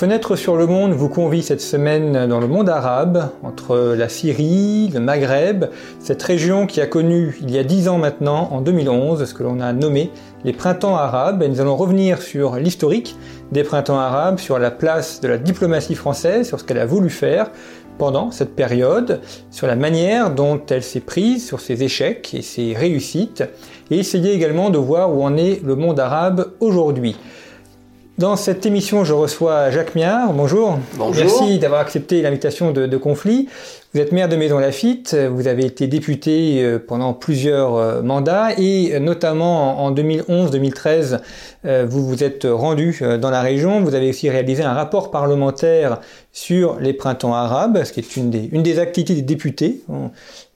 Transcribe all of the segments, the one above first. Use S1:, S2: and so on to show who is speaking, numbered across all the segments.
S1: Fenêtre sur le monde vous convie cette semaine dans le monde arabe, entre la Syrie, le Maghreb, cette région qui a connu il y a dix ans maintenant, en 2011, ce que l'on a nommé les printemps arabes. Et nous allons revenir sur l'historique des printemps arabes, sur la place de la diplomatie française, sur ce qu'elle a voulu faire pendant cette période, sur la manière dont elle s'est prise, sur ses échecs et ses réussites, et essayer également de voir où en est le monde arabe aujourd'hui. Dans cette émission, je reçois Jacques Miard. Bonjour.
S2: Bonjour.
S1: Merci d'avoir accepté l'invitation de, de, Conflit. Vous êtes maire de Maison Lafitte, vous avez été député euh, pendant plusieurs euh, mandats et euh, notamment en 2011-2013, vous vous êtes rendu dans la région. Vous avez aussi réalisé un rapport parlementaire sur les printemps arabes, ce qui est une des, activités des députés.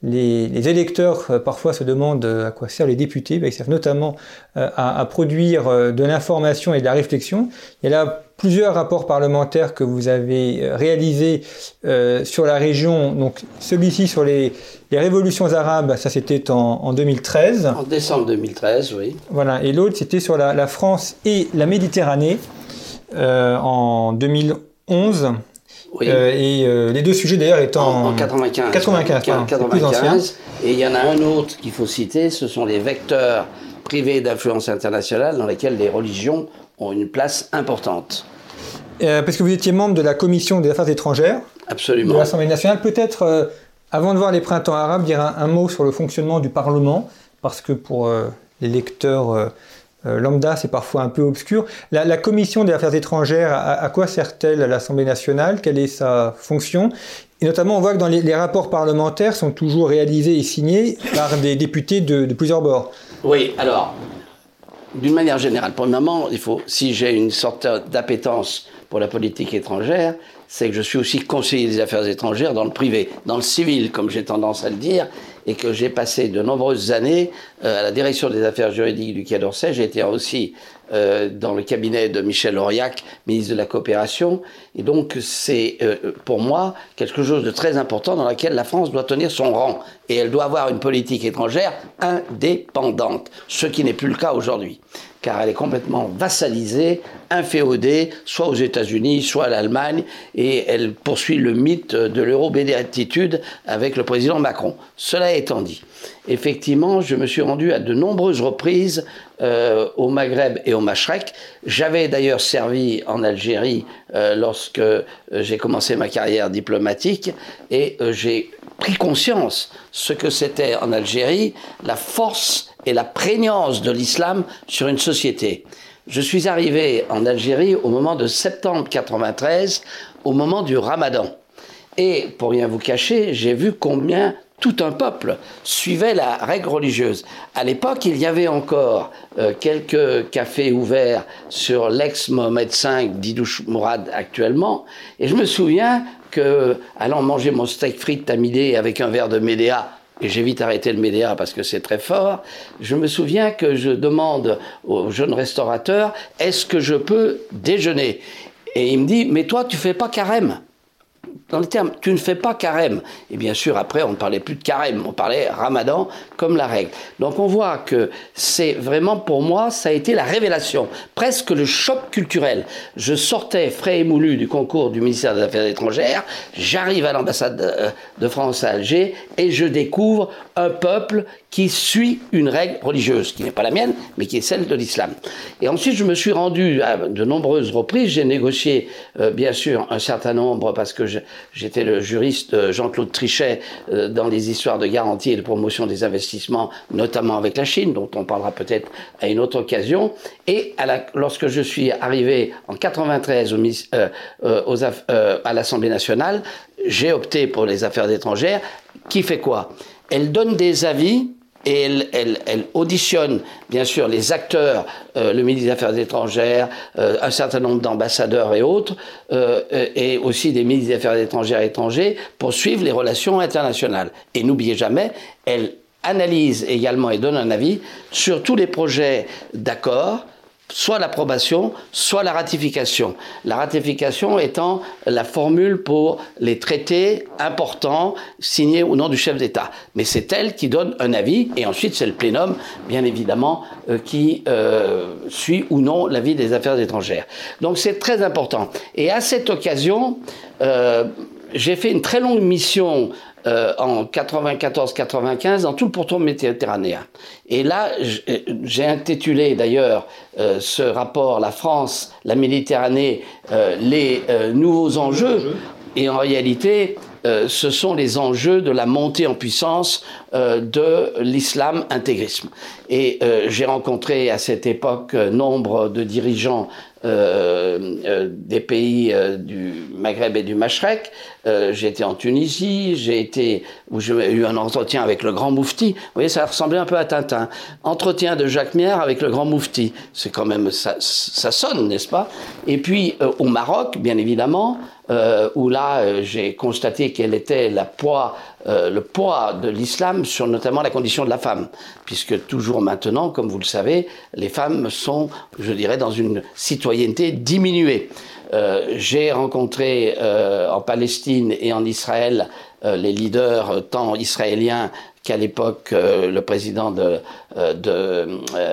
S1: Les, électeurs parfois se demandent à quoi servent les députés. Ben, ils servent notamment à, produire de l'information et de la réflexion. Plusieurs rapports parlementaires que vous avez réalisés euh, sur la région. Donc celui-ci sur les, les, révolutions arabes, ça c'était en, en, 2013.
S2: En décembre 2013, oui.
S1: Voilà. Et l'autre c'était sur la, la, France et la Méditerranée euh, en 2011.
S2: Oui.
S1: Euh, et euh, les deux sujets d'ailleurs étant
S2: en, en 95.
S1: 95, pardon,
S2: 95 et il y en a un autre qu'il faut citer, ce sont les vecteurs privés d'influence internationale dans lesquels les religions ont une place importante.
S1: Euh, parce que vous étiez membre de la commission des affaires étrangères
S2: Absolument.
S1: de l'Assemblée nationale. Peut-être, euh, avant de voir les printemps arabes, dire un, un, mot sur le fonctionnement du Parlement, parce que pour euh, les lecteurs lambda, c'est parfois un peu obscur. La, la commission des affaires étrangères, à, à quoi sert-elle à l'Assemblée nationale? Quelle est sa fonction? Et notamment, on voit que dans les, les, rapports parlementaires sont toujours réalisés et signés par des députés de, de plusieurs bords.
S2: Oui, alors, d'une manière générale, premièrement, il faut, si j'ai une sorte d'appétence pour la politique étrangère, c'est que je suis aussi conseiller des affaires étrangères dans le privé, dans le civil, comme j'ai tendance à le dire, et que j'ai passé de nombreuses années euh, à la direction des affaires juridiques du Quai d'Orsay. J'ai été aussi euh, dans le cabinet de Michel Auriac, ministre de la Coopération. Et donc, c'est euh, pour moi quelque chose de très important dans lequel la France doit tenir son rang. Et elle doit avoir une politique étrangère indépendante, ce qui n'est plus le cas aujourd'hui car elle est complètement vassalisée, inféodée, soit aux États-Unis, soit à l'Allemagne, et elle poursuit le mythe de l'euro-béatitude avec le président Macron. Cela étant dit, effectivement, je me suis rendu à de nombreuses reprises euh, au Maghreb et au Machrek. J'avais d'ailleurs servi en Algérie euh, lorsque euh, j'ai commencé ma carrière diplomatique, et j'ai pris conscience ce que c'était en Algérie, la force et la prégnance de l'islam sur une société. Je suis arrivé en Algérie au moment de septembre 93, au moment du ramadan. Et pour rien vous cacher, j'ai vu combien tout un peuple suivait la règle religieuse. À l'époque, il y avait encore euh, quelques cafés ouverts sur l'ex-Mohamed V d'Idouche Mourad actuellement. Et je me souviens que, allant manger mon steak frites tamidé avec un verre de médéa, et j'ai vite arrêté le médéa parce que c'est très fort, je me souviens que je demande au jeune restaurateur, est-ce que je peux déjeuner? Et il me dit, mais toi, tu fais pas carême dans les termes, tu ne fais pas carême. Et bien sûr, après, on ne parlait plus de carême, on parlait ramadan comme la règle. Donc on voit que c'est vraiment, pour moi, ça a été la révélation, presque le choc culturel. Je sortais frais et moulu du concours du ministère des Affaires étrangères, j'arrive à l'ambassade de France à Alger et je découvre un peuple qui suit une règle religieuse, qui n'est pas la mienne, mais qui est celle de l'islam. Et ensuite, je me suis rendu à de nombreuses reprises, j'ai négocié, euh, bien sûr, un certain nombre, parce que j'étais le juriste Jean-Claude Trichet euh, dans les histoires de garantie et de promotion des investissements, notamment avec la Chine, dont on parlera peut-être à une autre occasion. Et lorsque je suis arrivé en 93 au, euh, aux, à l'Assemblée nationale, j'ai opté pour les affaires étrangères, qui fait quoi? Elle donne des avis et elle, auditionne bien sûr les acteurs, euh, le ministre des Affaires étrangères, euh, un certain nombre d'ambassadeurs et autres, euh, et aussi des ministres des Affaires étrangères et étrangers pour suivre les relations internationales. Et n'oubliez jamais, elle analyse également et donne un avis sur tous les projets d'accord soit l'approbation, soit la ratification. La ratification étant la formule pour les traités importants signés au nom du chef d'État. Mais c'est elle qui donne un avis, et ensuite c'est le plénum, bien évidemment, euh, qui euh, suit ou non l'avis des affaires étrangères. Donc c'est très important. Et à cette occasion, euh, j'ai fait une très longue mission euh, en 94-95 dans tout le pourtour méditerranéen. Et là, j'ai intitulé d'ailleurs euh, ce rapport La France, la Méditerranée, euh, les nouveaux enjeux. Et en réalité, ce sont les enjeux de la montée en puissance de l'islam intégrisme. Et j'ai rencontré à cette époque nombre de dirigeants euh, euh, des pays euh, du Maghreb et du Machrek. j'ai été en Tunisie, j'ai été où j'ai eu un entretien avec le grand Moufti. Vous voyez, ça ressemblait un peu à Tintin. Entretien de Jacques Mier avec le grand Moufti. C'est quand même ça, ça sonne, n'est-ce pas? Et puis au Maroc, bien évidemment, où là j'ai constaté quel était la poids euh, le poids de l'islam sur notamment la condition de la femme, puisque toujours maintenant, comme vous le savez, les femmes sont, je dirais, dans une citoyenneté diminuée. Euh, j'ai rencontré euh, en Palestine et en Israël les leaders tant israéliens qu'à l'époque le président de,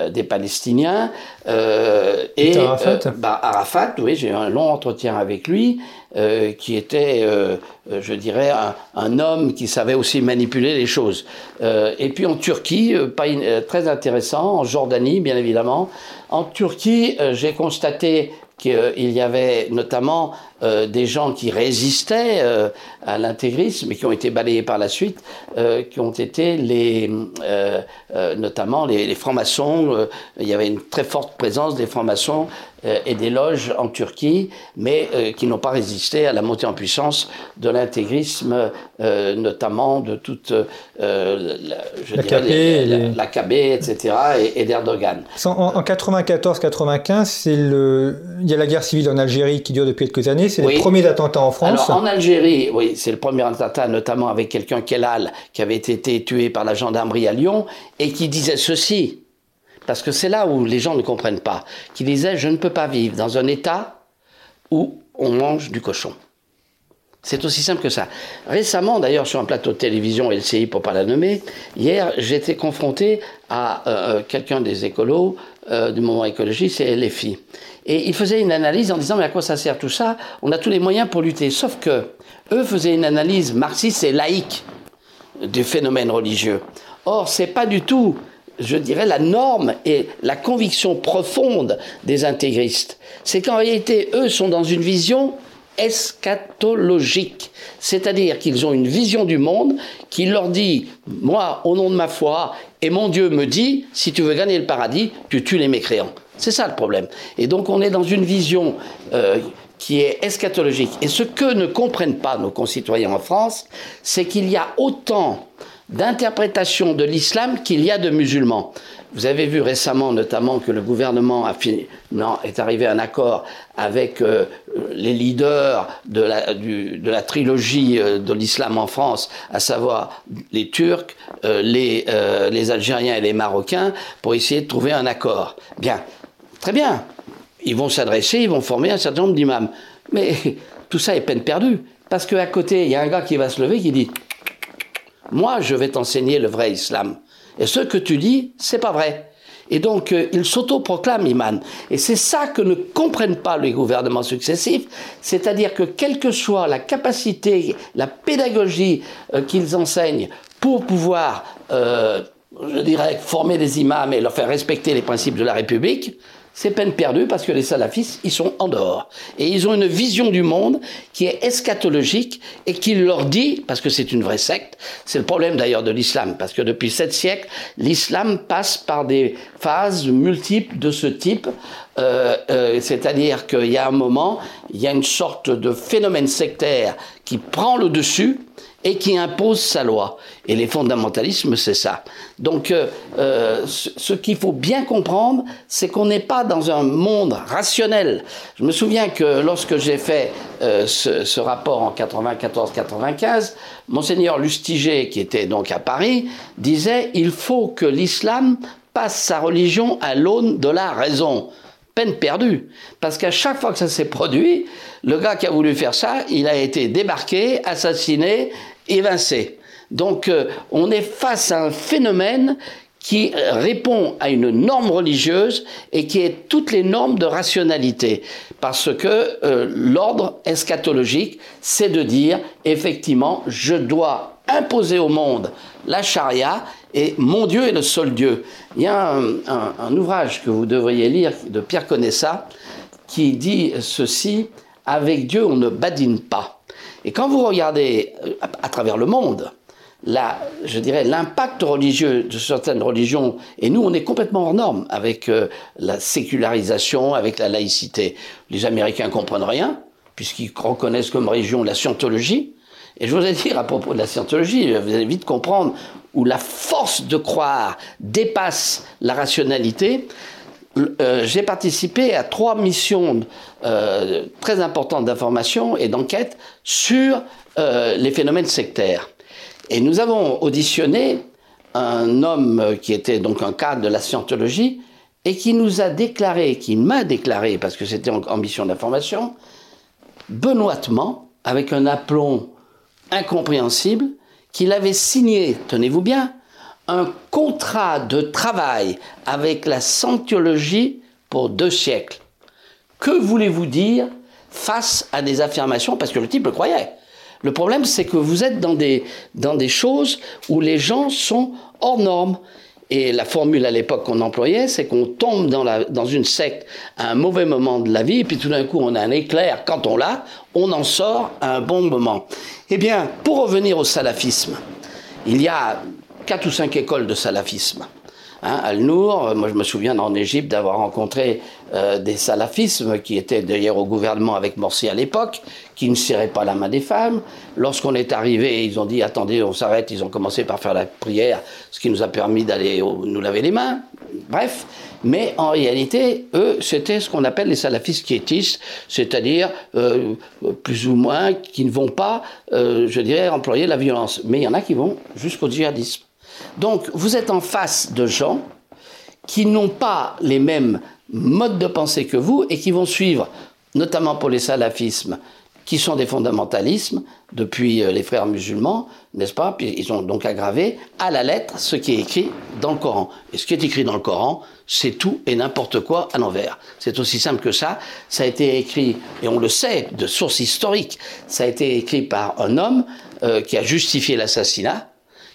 S2: des Palestiniens.
S1: et Arafat.
S2: Bah, Arafat, oui, j'ai eu un long entretien avec lui. Euh, qui était, euh, euh, je dirais, un, homme qui savait aussi manipuler les choses. et puis en Turquie, très intéressant, en Jordanie, bien évidemment. En Turquie, j'ai constaté qu'il y avait notamment euh, des gens qui résistaient euh, à l'intégrisme et qui ont été balayés par la suite, euh, qui ont été les, notamment les, les francs-maçons. il y avait une très forte présence des francs-maçons et des loges en Turquie, mais qui n'ont pas résisté à la montée en puissance de l'intégrisme, notamment de toute
S1: la, je dirais,
S2: la, KB, etc., et, d'Erdogan.
S1: En, en 94-95, il y a la guerre civile en Algérie qui dure depuis quelques années c'est le premier attentat en France.
S2: Alors, en Algérie, oui, c'est le premier attentat, notamment avec quelqu'un, Kelal, qui avait été tué par la gendarmerie à Lyon, et qui disait ceci, parce que c'est là où les gens ne comprennent pas, qui disait Je ne peux pas vivre dans un État où on mange du cochon. C'est aussi simple que ça. Récemment, d'ailleurs, sur un plateau de télévision LCI, pour pas la nommer, hier, j'étais confronté à euh, quelqu'un des écolos euh, du moment écologiste, c'est LFI. Et il faisait une analyse en disant mais à quoi ça sert tout ça? On a tous les moyens pour lutter. Sauf que eux faisaient une analyse marxiste et laïque du phénomène religieux. Or, c'est pas du tout, je dirais, la norme et la conviction profonde des intégristes. C'est qu'en réalité, eux sont dans une vision eschatologique. C'est-à-dire qu'ils ont une vision du monde qui leur dit, moi, au nom de ma foi, et mon Dieu me dit, si tu veux gagner le paradis, tu tues les mécréants. C'est ça le problème. Et donc on est dans une vision euh, qui est eschatologique. Et ce que ne comprennent pas nos concitoyens en France, c'est qu'il y a autant d'interprétations de l'islam qu'il y a de musulmans. Vous avez vu récemment notamment que le gouvernement est arrivé à un accord avec euh, les leaders de la, trilogie euh, de l'islam en France, à savoir les Turcs, les, les Algériens et les Marocains, pour essayer de trouver un accord. Bien, Très bien. Ils vont s'adresser, ils vont former un certain nombre d'imams. Mais tout ça est peine perdue. Parce qu'à côté, il y a un gars qui va se lever qui dit Moi, je vais t'enseigner le vrai islam. Et ce que tu dis, c'est pas vrai. Et donc, euh, il s'auto-proclame imam. Et c'est ça que ne comprennent pas les gouvernements successifs, c'est-à-dire que quelle que soit la capacité, la pédagogie euh, qu'ils enseignent pour pouvoir, euh, je dirais, former des imams et leur faire respecter les principes de la République, c'est peine perdue parce que les salafistes, ils sont en dehors. Et ils ont une vision du monde qui est eschatologique et qui leur dit, parce que c'est une vraie secte, c'est le problème d'ailleurs de l'islam, parce que depuis sept siècles, l'islam passe par des phases multiples de ce type, euh, euh, c'est-à-dire qu'il y a un moment, il y a une sorte de phénomène sectaire qui prend le dessus, et qui impose sa loi. Et les fondamentalismes, c'est ça. Donc, euh, euh, ce, qu'il faut bien comprendre, c'est qu'on n'est pas dans un monde rationnel. Je me souviens que lorsque j'ai fait euh, ce, ce, rapport en 94-95, monseigneur Lustiger, qui était donc à Paris, disait il faut que l'islam passe sa religion à l'aune de la raison peine perdue. Parce qu'à chaque fois que ça s'est produit, le gars qui a voulu faire ça, il a été débarqué, assassiné, évincé. Donc euh, on est face à un phénomène qui répond à une norme religieuse et qui est toutes les normes de rationalité. Parce que euh, l'ordre eschatologique, c'est de dire, effectivement, je dois imposer au monde la charia et mon Dieu est le seul Dieu. Il y a un, ouvrage que vous devriez lire de Pierre Conessa qui dit ceci avec Dieu, on ne badine pas. Et quand vous regardez euh, à, travers le monde, là, je dirais, l'impact religieux de certaines religions, et nous, on est complètement hors norme avec euh, la sécularisation, avec la laïcité. Les Américains comprennent rien, puisqu'ils reconnaissent comme religion la scientologie. Et je voudrais dire à propos de la scientologie, vous allez vite comprendre où la force de croire dépasse la rationalité. Euh, j'ai participé à trois missions euh, très importantes d'information et d'enquête sur euh, les phénomènes sectaires. Et nous avons auditionné un homme qui était donc un cadre de la scientologie et qui nous a déclaré, qui m'a déclaré, parce que c'était en mission d'information, benoîtement, avec un aplomb incompréhensible, qu'il avait signé, tenez-vous bien, un contrat de travail avec la Scientologie pour deux siècles. Que voulez-vous dire face à des affirmations Parce que le type le croyait. Le problème, c'est que vous êtes dans des, dans des choses où les gens sont hors normes. Et la formule à l'époque qu'on employait, c'est qu'on tombe dans, la, dans une secte à un mauvais moment de la vie, et puis tout d'un coup on a un éclair, quand on l'a, on en sort à un bon moment. Eh bien, pour revenir au salafisme, il y a quatre ou cinq écoles de salafisme. Hein, Al-Nour, euh, moi je me souviens en Égypte d'avoir rencontré euh, des salafismes qui étaient d'ailleurs au gouvernement avec Morsi à l'époque, qui ne serraient pas la main des femmes. Lorsqu'on est arrivé, ils ont dit attendez, on s'arrête. Ils ont commencé par faire la prière, ce qui nous a permis d'aller nous laver les mains. Bref, mais en réalité, eux, c'était ce qu'on appelle les salafistes quiétistes, c'est-à-dire euh, plus ou moins qui ne vont pas, je dirais, employer la violence. Mais il y en a qui vont jusqu'au djihadisme. Donc vous êtes en face de gens qui n'ont pas les mêmes modes de pensée que vous et qui vont suivre, notamment pour les salafismes, qui sont des fondamentalismes depuis euh, les frères musulmans, n'est-ce pas? Puis ils ont donc aggravé à la lettre ce qui est écrit dans le Coran. Et ce qui est écrit dans le Coran, c'est tout et n'importe quoi à l'envers. C'est aussi simple que ça. Ça a été écrit, et on le sait de sources historiques, ça a été écrit par un homme euh, qui a justifié l'assassinat,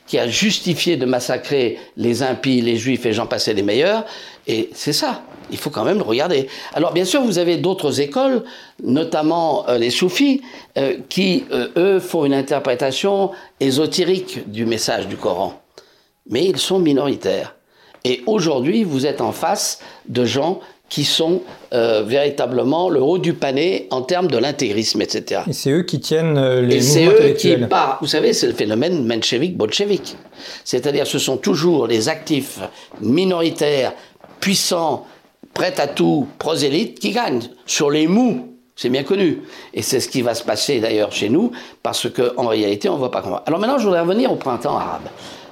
S2: qui a justifié de massacrer les impies, les juifs et j'en passais les meilleurs. Et c'est ça. Il faut quand même le regarder. Alors bien sûr, vous avez d'autres écoles, notamment euh, les soufis, euh, qui, euh, eux, font une interprétation ésotérique du message du Coran. Mais ils sont minoritaires. Et aujourd'hui, vous êtes en face de gens qui sont euh, véritablement le haut du panier en termes de l'intégrisme, etc.
S1: Et c'est eux qui tiennent euh, les
S2: Et c'est eux qui partent. Vous savez, c'est le phénomène menchevique-bolchevique. C'est-à-dire, ce sont toujours les actifs minoritaires, puissants, prêts à tout, prosélytes, qui gagnent. Sur les mous, c'est bien connu. Et c'est ce qui va se passer d'ailleurs chez nous, parce qu'en réalité, on ne voit pas comment. Alors maintenant, je voudrais revenir au printemps arabe.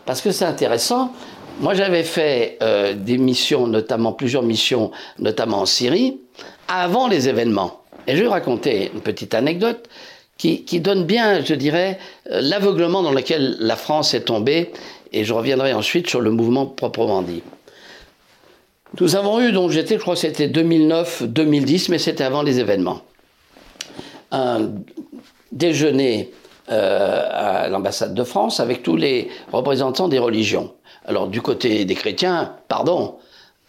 S2: Parce que c'est intéressant. Moi, j'avais fait euh, des missions, notamment plusieurs missions, notamment en Syrie, avant les événements. Et je vais raconter une petite anecdote qui, donne bien, je dirais, euh, l'aveuglement dans lequel la France est tombée. Et je reviendrai ensuite sur le mouvement proprement dit. Nous avons eu, donc j'étais, je crois que c'était 2009-2010, mais c'était avant les événements, un déjeuner euh, à l'ambassade de France avec tous les représentants des religions. Alors du côté des chrétiens, pardon,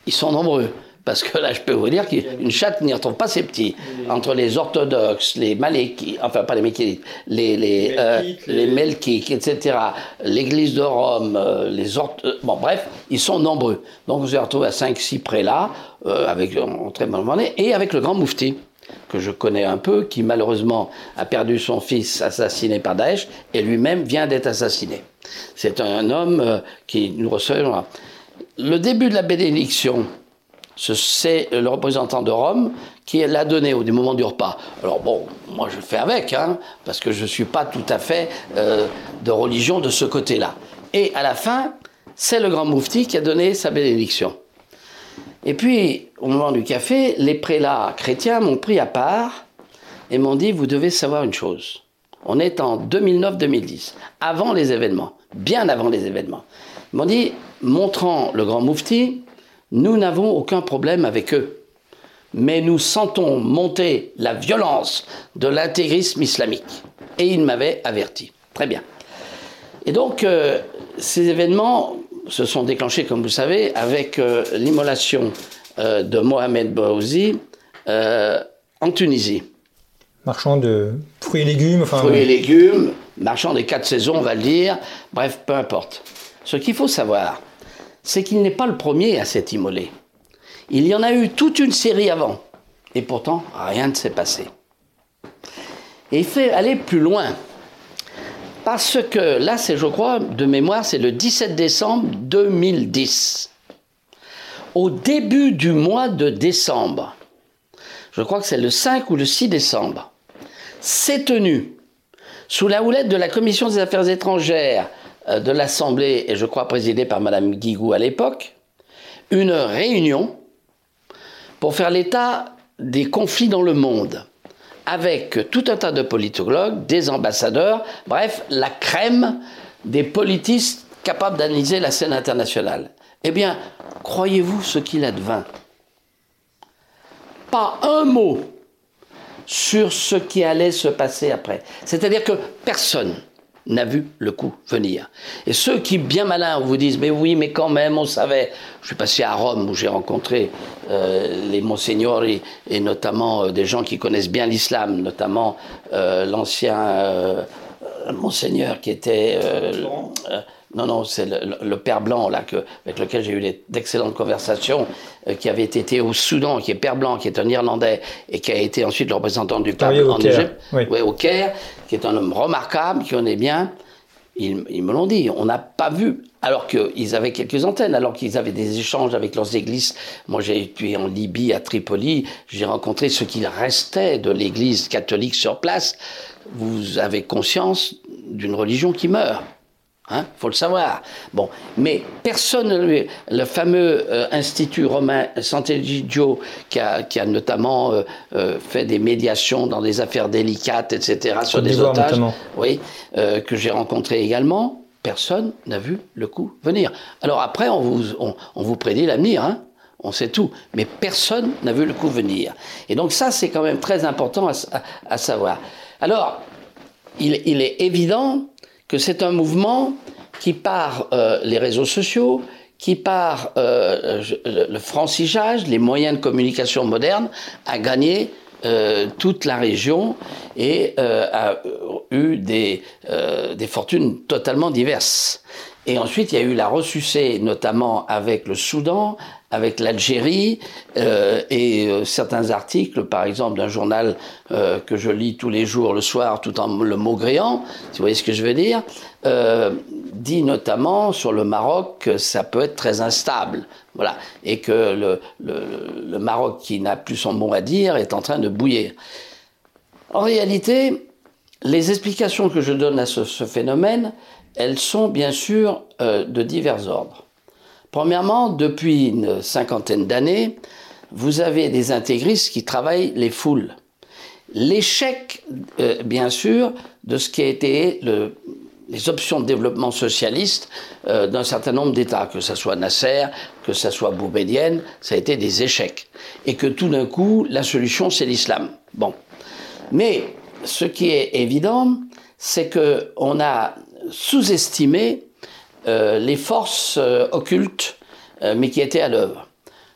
S2: ils sont nombreux. Parce que là, je peux vous dire qu'une chatte n'y retrouve pas ses petits. Entre les orthodoxes, les malékites, enfin pas les malékites, les, les, euh, les melkites, etc., l'église de Rome, euh, les orthodoxes, euh, bon bref, ils sont nombreux. Donc vous vous retrouvez à 5-6 prélats, avec en très bonne monnaie, et avec le grand moufti. que je connais un peu, qui malheureusement a perdu son fils assassiné par Daesh et lui-même vient d'être assassiné. C'est un homme euh, qui nous reçoit. Le début de la bénédiction, c'est le représentant de Rome qui l'a donné au moment du repas. Alors bon, moi je fais avec, hein, parce que je ne suis pas tout à fait euh, de religion de ce côté-là. Et à la fin, c'est le grand moufti qui a donné sa bénédiction. Et puis, au moment du café, les prélats chrétiens m'ont pris à part et m'ont dit, vous devez savoir une chose. On est en 2009-2010, avant les événements, bien avant les événements. Ils m'ont dit, montrant le grand moufti, nous n'avons aucun problème avec eux, mais nous sentons monter la violence de l'intégrisme islamique. Et ils m'avaient averti. Très bien. Et donc, euh, ces événements se sont déclenchés, comme vous savez, avec euh, l'immolation euh, de Mohamed euh, en Tunisie.
S1: Marchand de fruits et légumes.
S2: Enfin, fruits et légumes, marchand des quatre saisons, on va le dire. Bref, peu importe. Ce qu'il faut savoir, c'est qu'il n'est pas le premier à s'être immolé. Il y en a eu toute une série avant. Et pourtant, rien ne s'est passé. Et il fait aller plus loin. Parce que là, c'est, je crois, de mémoire, c'est le 17 décembre 2010. Au début du mois de décembre, je crois que c'est le 5 ou le 6 décembre, s'est tenu, sous la houlette de la Commission des Affaires étrangères euh, de l'Assemblée, et je crois présidée par Mme Guigou à l'époque, une réunion pour faire l'état des conflits dans le monde avec tout un tas de politologues, des ambassadeurs, bref, la crème des politistes capables d'analyser la scène internationale. Eh bien, croyez-vous ce qu'il advint? Pas un mot sur ce qui allait se passer après. C'est-à-dire que personne, n'a vu le coup venir. Et ceux qui, bien malins, vous disent, mais oui, mais quand même, on savait. Je suis passé à Rome où j'ai rencontré euh, les monseigneurs et, notamment euh, des gens qui connaissent bien l'islam, notamment euh, l'ancien monseigneur qui était non, non, c'est le, père blanc là, que, avec lequel j'ai eu d'excellentes conversations, euh, qui avait été au Soudan, qui est père blanc, qui est un Irlandais, et qui a été ensuite le représentant du pape en Égypte, oui. au Caire, qui est un homme remarquable, qui connaît bien. Ils, ils me l'ont dit, on n'a pas vu, alors qu'ils avaient quelques antennes, alors qu'ils avaient des échanges avec leurs églises. Moi, j'ai été en Libye, à Tripoli, j'ai rencontré ce qu'il restait de l'église catholique sur place. Vous avez conscience d'une religion qui meurt. Hein, faut le savoir. Bon, mais personne, le fameux euh, institut romain Sant'Egidio, qui a, qui a notamment euh, euh, fait des médiations dans des affaires délicates, etc., sur des otages, oui, que j'ai rencontré également, personne n'a vu le coup venir. Alors après, on vous, on, vous prédit l'avenir, hein, on sait tout, mais personne n'a vu le coup venir. Et donc ça, c'est quand même très important à, à, savoir. Alors, il, il est évident que c'est un mouvement qui par euh, les réseaux sociaux, qui par euh, le francigeage, les moyens de communication modernes, a gagné euh, toute la région et a eu des, des fortunes totalement diverses. Et ensuite, il y a eu la ressucée, notamment avec le Soudan, avec l'Algérie, euh, et euh, certains articles, par exemple, d'un journal euh, que je lis tous les jours le soir, tout en le maugréant, si vous voyez ce que je veux dire, dit notamment sur le Maroc que ça peut être très instable. Voilà. Et que le, Maroc, qui n'a plus son mot à dire, est en train de bouillir. En réalité, les explications que je donne à ce, phénomène, elles sont bien sûr de divers ordres. Premièrement, depuis une cinquantaine d'années, vous avez des intégristes qui travaillent les foules. L'échec, euh, bien sûr, de ce qui a été les options de développement socialiste euh, d'un certain nombre d'États, que ce soit Nasser, que ce soit Boubédienne, ça a été des échecs. Et que tout d'un coup, la solution, c'est l'islam. Bon. Mais ce qui est évident, c'est qu'on a sous-estimé les forces euh, occultes, euh, mais qui étaient à l'œuvre.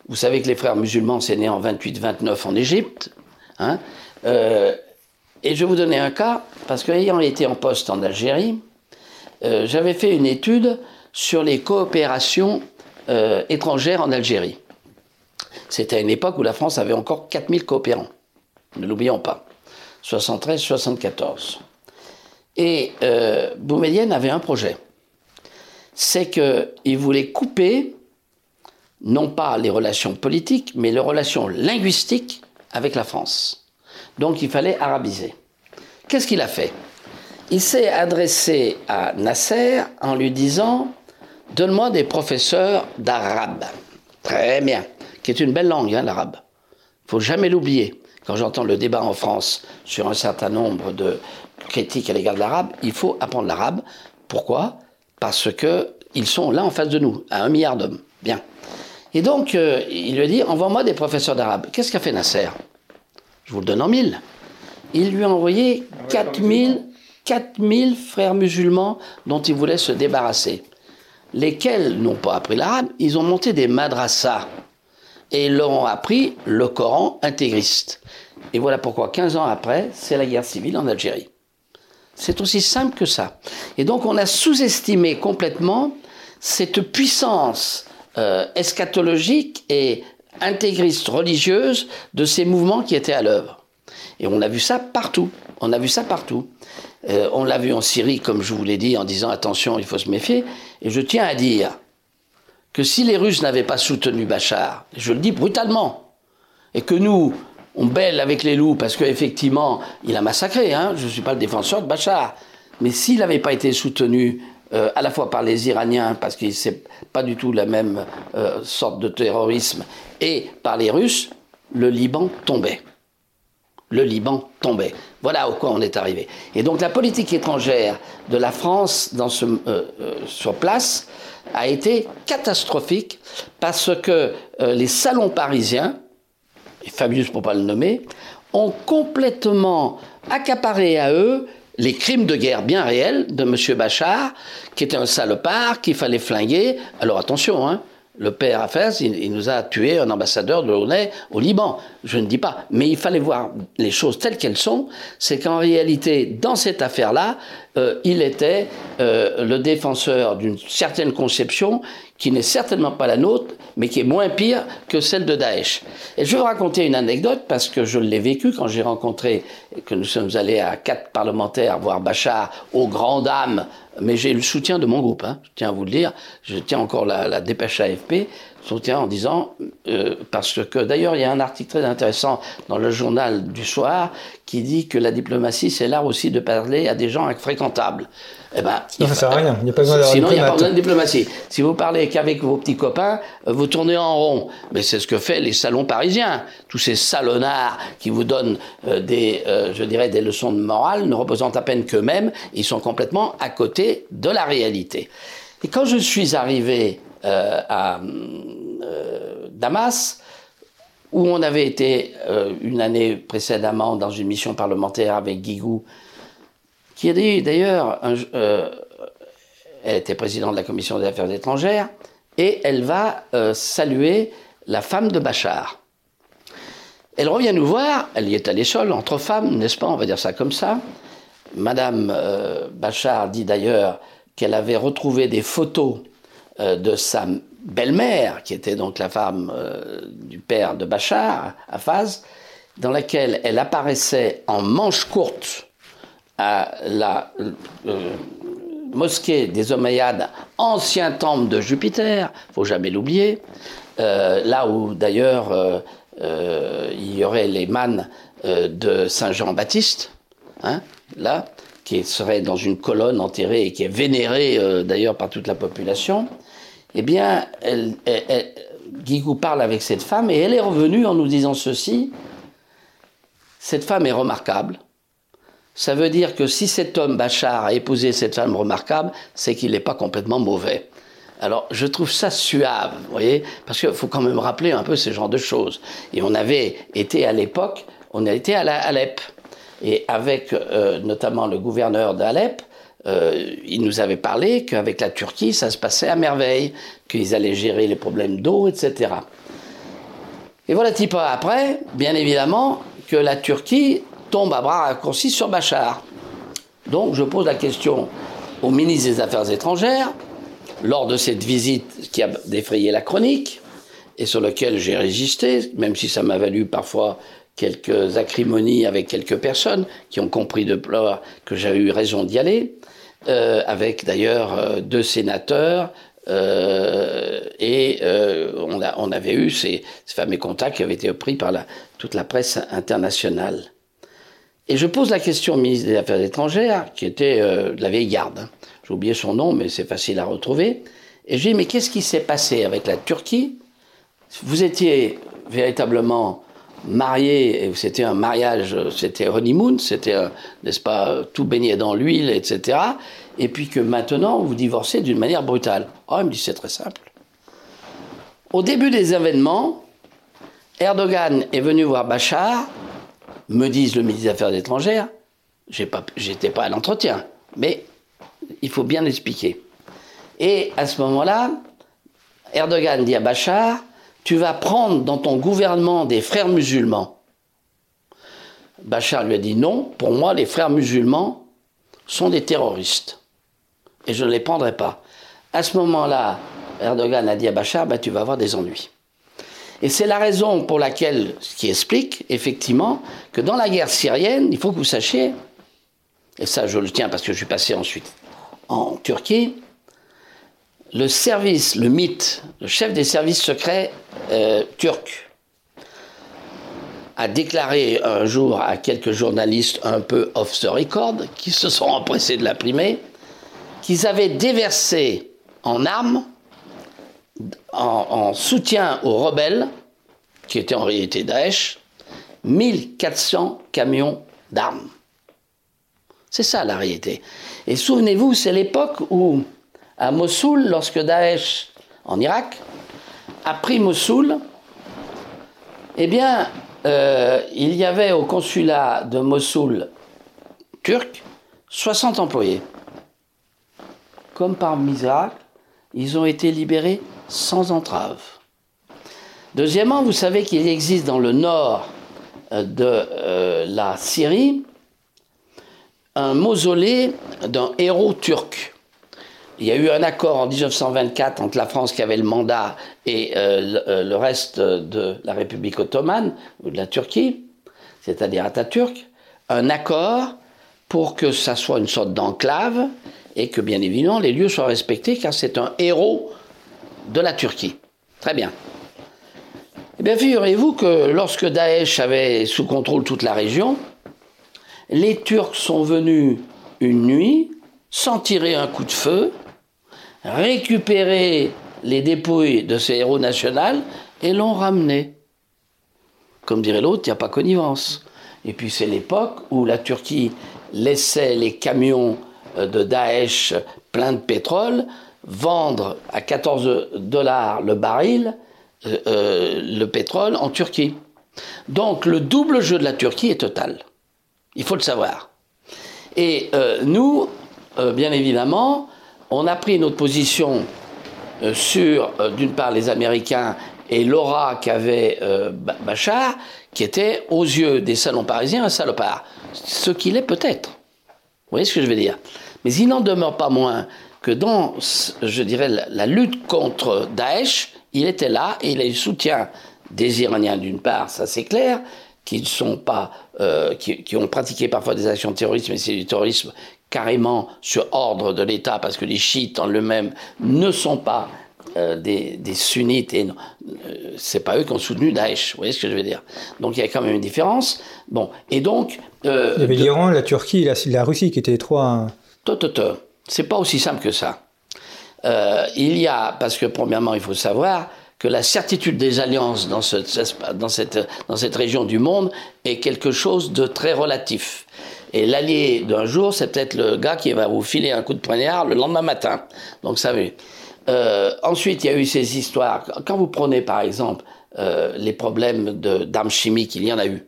S2: Vous savez que les frères musulmans, c'est né en 28-29 en Égypte. Hein, et je vais vous donner un cas, parce qu'ayant été en poste en Algérie, j'avais fait une étude sur les coopérations étrangères en Algérie. C'était à une époque où la France avait encore 4000 coopérants. Ne l'oublions pas. 73-74. Et euh, Boumedienne avait un projet. C'est qu'il voulait couper non pas les relations politiques, mais les relations linguistiques avec la France. Donc il fallait arabiser. Qu'est-ce qu'il a fait? Il s'est adressé à Nasser en lui disant Donne-moi des professeurs d'arabe. Très bien, qui est une belle langue, hein, l'arabe. Il faut jamais l'oublier. Quand j'entends le débat en France sur un certain nombre de critiques à l'égard de l'arabe, il faut apprendre l'arabe. Pourquoi? Parce que ils sont là en face de nous, à un milliard d'hommes. Bien. Et donc, euh, il lui a dit, envoie-moi des professeurs d'arabe. Qu'est-ce qu'a fait Nasser? Je vous le donne en mille. Il lui a envoyé 4000, 4000 frères musulmans dont il voulait se débarrasser. Lesquels n'ont pas appris l'arabe, ils ont monté des madrassas. Et ils leur ont appris le Coran intégriste. Et voilà pourquoi, 15 ans après, c'est la guerre civile en Algérie. C'est aussi simple que ça. Et donc, on a sous-estimé complètement cette puissance euh, eschatologique et intégriste religieuse de ces mouvements qui étaient à l'œuvre. Et on a vu ça partout. On a vu ça partout. Euh, on l'a vu en Syrie, comme je vous l'ai dit, en disant attention, il faut se méfier. Et je tiens à dire que si les Russes n'avaient pas soutenu Bachar, je le dis brutalement, et que nous, on bêle avec les loups parce qu'effectivement, il a massacré, hein, je ne suis pas le défenseur de Bachar, mais s'il n'avait pas été soutenu euh, à la fois par les Iraniens, parce que c'est pas du tout la même euh, sorte de terrorisme, et par les Russes, le Liban tombait. Le Liban tombait. Voilà au quoi on est arrivé. Et donc la politique étrangère de la France euh, sur place a été catastrophique parce que les salons parisiens, Fabius pour pas le nommer, ont complètement accaparé à eux les crimes de guerre bien réels de M. Bachar, qui était un salopard, qu'il fallait flinguer. Alors attention, hein, le père Hafez, il, nous a tué un ambassadeur de l'ONU au Liban. Je ne dis pas. Mais il fallait voir les choses telles qu'elles sont. C'est qu'en réalité, dans cette affaire-là, euh, il était euh, le défenseur d'une certaine conception qui n'est certainement pas la nôtre, mais qui est moins pire que celle de Daesh. Et je vais vous raconter une anecdote parce que je l'ai vécu quand j'ai rencontré, que nous sommes allés à quatre parlementaires voir Bachar aux grandes dames, mais j'ai le soutien de mon groupe, hein, je tiens à vous le dire, je tiens encore la dépêche AFP, soutien en disant, euh, parce que d'ailleurs il y a un article très intéressant dans le journal du soir qui dit que la diplomatie c'est l'art aussi de parler à des gens infréquentables.
S1: Eh ben, non, ça sert à rien. Il n'y a pas besoin
S2: Sinon, il n'y a pas besoin de diplomatie. Si vous parlez qu'avec vos petits copains, euh, vous tournez en rond. Mais c'est ce que fait les salons parisiens. Tous ces salonnards qui vous donnent euh, des, je dirais, des leçons de morale ne représentent à peine qu'eux-mêmes. Ils sont complètement à côté de la réalité. Et quand je suis arrivé euh, à euh, Damas, où on avait été euh, une année précédemment dans une mission parlementaire avec Guigou, qui a dit d'ailleurs, elle était présidente de la commission des affaires étrangères, et elle va saluer la femme de Bachar. Elle revient nous voir, elle y est allée seule, entre femmes, n'est-ce pas, on va dire ça comme ça. Madame Bachar dit d'ailleurs qu'elle avait retrouvé des photos euh, de sa belle-mère, qui était donc la femme euh, du père de Bachar, Faz, dans laquelle elle apparaissait en manche courte à la euh, mosquée des Omeyyades, ancien temple de Jupiter, faut jamais l'oublier, là où d'ailleurs il y aurait les mannes de Saint Jean-Baptiste, hein, là, qui serait dans une colonne enterrée et qui est vénérée d'ailleurs par toute la population eh bien, elle, Guigou parle avec cette femme et elle est revenue en nous disant ceci. Cette femme est remarquable. Ça veut dire que si cet homme, Bachar, a épousé cette femme remarquable, c'est qu'il n'est pas complètement mauvais. Alors, je trouve ça suave, vous voyez, parce qu'il faut quand même rappeler un peu ce genre de choses. Et on avait été à l'époque, on a été à Alep, et avec euh, notamment le gouverneur d'Alep, euh, il nous avait parlé qu'avec la Turquie, ça se passait à merveille, qu'ils allaient gérer les problèmes d'eau, etc. Et voilà, peu après, bien évidemment, que la Turquie tombe à bras raccourcis sur Bachar. Donc je pose la question au ministre des Affaires étrangères, lors de cette visite qui a défrayé la chronique, et sur laquelle j'ai résisté, même si ça m'a valu parfois quelques acrimonies avec quelques personnes qui ont compris de pleurs que j'avais eu raison d'y aller, euh, avec d'ailleurs euh, deux sénateurs, euh, et on, a, on, avait eu ces, fameux contacts qui avaient été pris par toute la presse internationale. Et je pose la question au ministre des Affaires étrangères, qui était de la vieille garde. Hein. J'ai oublié son nom, mais c'est facile à retrouver. Et je dis, mais qu'est-ce qui s'est passé avec la Turquie? Vous étiez véritablement marié, et c'était un mariage, c'était honeymoon, c'était, n'est-ce pas, tout baigné dans l'huile, etc. Et puis que maintenant, vous divorcez d'une manière brutale. Oh, il me dit, c'est très simple. Au début des événements, Erdogan est venu voir Bachar, me disent le ministre des Affaires étrangères, j'étais pas, pas à l'entretien, mais il faut bien l'expliquer. Et à ce moment-là, Erdogan dit à Bachar, tu vas prendre dans ton gouvernement des frères musulmans. Bachar lui a dit non, pour moi les frères musulmans sont des terroristes et je ne les prendrai pas. À ce moment-là, Erdogan a dit à Bachar, bah, tu vas avoir des ennuis. Et c'est la raison pour laquelle, ce qui explique effectivement que dans la guerre syrienne, il faut que vous sachiez, et ça je le tiens parce que je suis passé ensuite en Turquie, le service, le mythe, le chef des services secrets euh, turcs, a déclaré un jour à quelques journalistes un peu off the record, qui se sont empressés de l'imprimer, qu'ils avaient déversé en armes, en, en, soutien aux rebelles, qui étaient en réalité Daesh, 1400 camions d'armes. C'est ça la réalité. Et souvenez-vous, c'est l'époque où à Mossoul, lorsque Daesh, en Irak, a pris Mossoul, eh bien, euh, il y avait au consulat de Mossoul turc 60 employés. Comme par miracle, ils ont été libérés sans entrave. Deuxièmement, vous savez qu'il existe dans le nord euh, de euh, la Syrie un mausolée d'un héros turc il y a eu un accord en 1924 entre la France qui avait le mandat et euh, le, le, reste de la République ottomane, ou de la Turquie, c'est-à-dire Atatürk, un accord pour que ça soit une sorte d'enclave et que bien évidemment les lieux soient respectés car c'est un héros de la Turquie. Très bien. Eh bien, figurez-vous que lorsque Daesh avait sous contrôle toute la région, les Turcs sont venus une nuit sans tirer un coup de feu récupéré les dépouilles de ces héros nationaux et l'ont ramené. Comme dirait l'autre, il n'y a pas connivence. Et puis c'est l'époque où la Turquie laissait les camions euh, de Daesh pleins de pétrole vendre à 14 dollars le baril euh, euh, le pétrole en Turquie. Donc le double jeu de la Turquie est total. Il faut le savoir. Et nous, bien évidemment, on a pris notre position euh, sur, euh, d'une part, les Américains et l'aura qu'avait euh, Bachar, qui était, aux yeux des salons parisiens, un salopard. Ce qu'il est peut-être. Vous voyez ce que je veux dire? Mais il n'en demeure pas moins que dans, je dirais, la, lutte contre Daesh, il était là et il a eu soutien des Iraniens d'une part, ça c'est clair, qui sont pas, qui, qui, ont pratiqué parfois des actions terroristes, mais c'est du terrorisme carrément sur ordre de l'État, parce que les chiites en eux-mêmes ne sont pas euh, des, des, sunnites et euh, c'est pas eux qui ont soutenu Daesh. Vous voyez ce que je veux dire Donc il y a quand même une différence. Bon, et donc.
S1: Euh, il y avait l'Iran, la Turquie la, Russie qui étaient les trois. Hein.
S2: C'est pas aussi simple que ça. Euh, il y a, parce que premièrement, il faut savoir que la certitude des alliances dans, ce, dans, cette, dans cette région du monde est quelque chose de très relatif. Et l'allié d'un jour, c'est peut-être le gars qui va vous filer un coup de poignard le lendemain matin. Donc ça veut. Euh, ensuite, il y a eu ces histoires. Quand vous prenez par exemple euh, les problèmes d'armes chimiques, il y en a eu.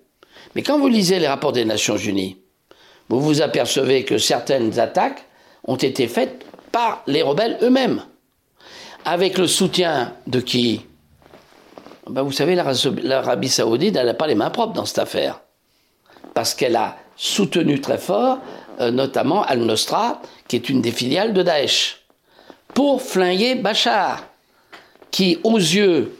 S2: Mais quand vous lisez les rapports des Nations Unies, vous vous apercevez que certaines attaques ont été faites par les rebelles eux-mêmes. Avec le soutien de qui? Ben Vous savez, l'Arabie saoudite, elle n'a pas les mains propres dans cette affaire. Parce qu'elle a soutenu très fort, euh, notamment Al-Nosra, qui est une des filiales de Daesh, pour flinguer Bachar, qui, aux yeux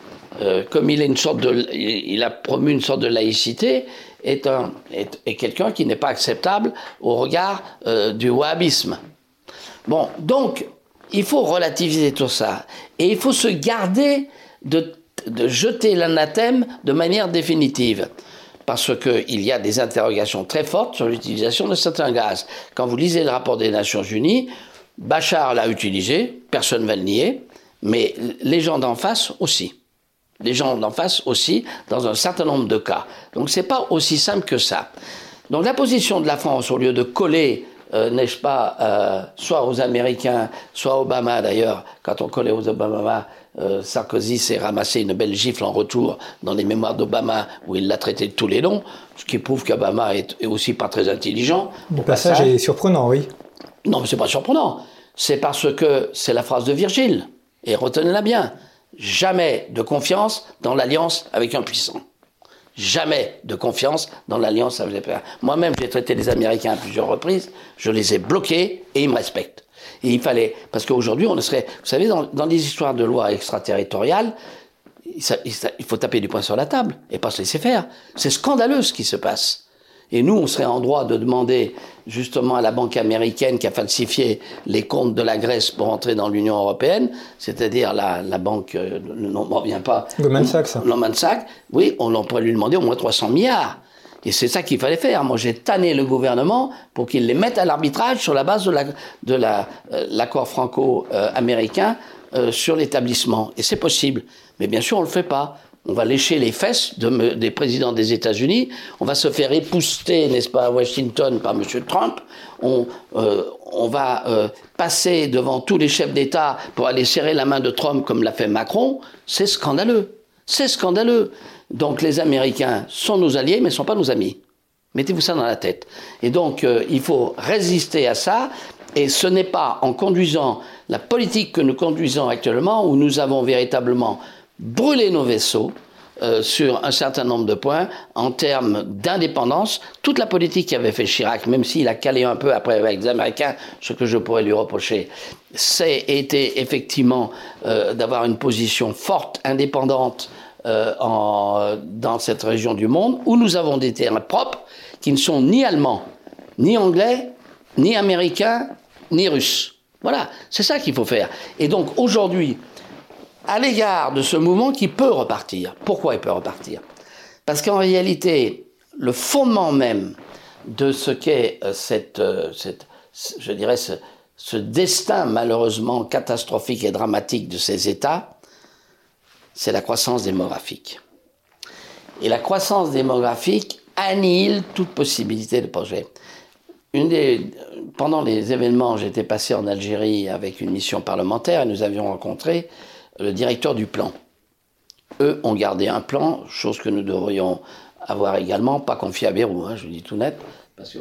S2: euh, comme il, est une sorte de, il a promu une sorte de laïcité, est, un, est, quelqu'un qui n'est pas acceptable au regard euh, du wahhabisme. Bon, donc, il faut relativiser tout ça. Et il faut se garder de, de jeter l'anathème de manière définitive. Parce qu'il y a des interrogations très fortes sur l'utilisation de certains gaz. Quand vous lisez le rapport des Nations Unies, Bachar l'a utilisé, personne ne va le nier, mais les gens d'en face aussi les gens d'en face aussi, dans un certain nombre de cas. Donc c'est pas aussi simple que ça. Donc la position de la France, au lieu de coller, euh, n'est-ce pas, euh, soit aux Américains, soit Obama d'ailleurs, quand on collait aux Obama, euh, Sarkozy s'est ramassé une belle gifle en retour dans les mémoires d'Obama où il l'a traité de tous les noms, ce qui prouve qu'Obama est, est, aussi pas très intelligent.
S1: Le passage, est surprenant, oui.
S2: Non, mais c'est pas surprenant. C'est parce que c'est la phrase de Virgile. Et retenez-la bien. Jamais de confiance dans l'alliance avec un puissant. Jamais de confiance dans l'alliance avec les. Moi-même, j'ai traité les Américains à plusieurs reprises, je les ai bloqués et ils me respectent. Et il fallait, parce qu'aujourd'hui, on serait, vous savez, dans, dans les histoires de loi extraterritoriales, il faut taper du poing sur la table et pas se laisser faire. C'est scandaleux ce qui se passe. Et nous, on serait en droit de demander justement à la banque américaine qui a falsifié les comptes de la Grèce pour entrer dans l'Union européenne, c'est-à-dire la, banque, euh, non, on revient pas.
S1: Goldman Sachs.
S2: Goldman Sachs, oui, on, pourrait lui demander au moins 300 milliards. Et c'est ça qu'il fallait faire. Moi, j'ai tanné le gouvernement pour qu'il les mette à l'arbitrage sur la base de l'accord la, de euh, franco-américain euh, sur l'établissement. Et c'est possible. Mais bien sûr, on ne le fait pas on va lécher les fesses des présidents des États-Unis, on va se faire épouster, n'est-ce pas, à Washington par M. Trump, on, euh, va euh, passer devant tous les chefs d'État pour aller serrer la main de Trump comme l'a fait Macron, c'est scandaleux. C'est scandaleux. Donc les Américains sont nos alliés, mais ne sont pas nos amis. Mettez-vous ça dans la tête. Et donc euh, il faut résister à ça, et ce n'est pas en conduisant la politique que nous conduisons actuellement, où nous avons véritablement brûler nos vaisseaux euh, sur un certain nombre de points en termes d'indépendance. Toute la politique qu'avait fait Chirac, même s'il a calé un peu après avec les Américains, ce que je pourrais lui reprocher, c'est été effectivement euh, d'avoir une position forte, indépendante euh, dans cette région du monde, où nous avons des terrains propres qui ne sont ni allemands, ni anglais, ni américains, ni russes. Voilà, c'est ça qu'il faut faire. Et donc aujourd'hui, à l'égard de ce mouvement qui peut repartir. Pourquoi il peut repartir? Parce qu'en réalité, le fondement même de ce qu'est euh, cette, euh, je dirais, ce, destin malheureusement catastrophique et dramatique de ces États, c'est la croissance démographique. Et la croissance démographique annihile toute possibilité de projet. Une des, pendant les événements, j'étais passé en Algérie avec une mission parlementaire et nous avions rencontré le directeur du plan. Eux ont gardé un plan, chose que nous devrions avoir également, pas confié à Bayrou, hein, je dis tout net.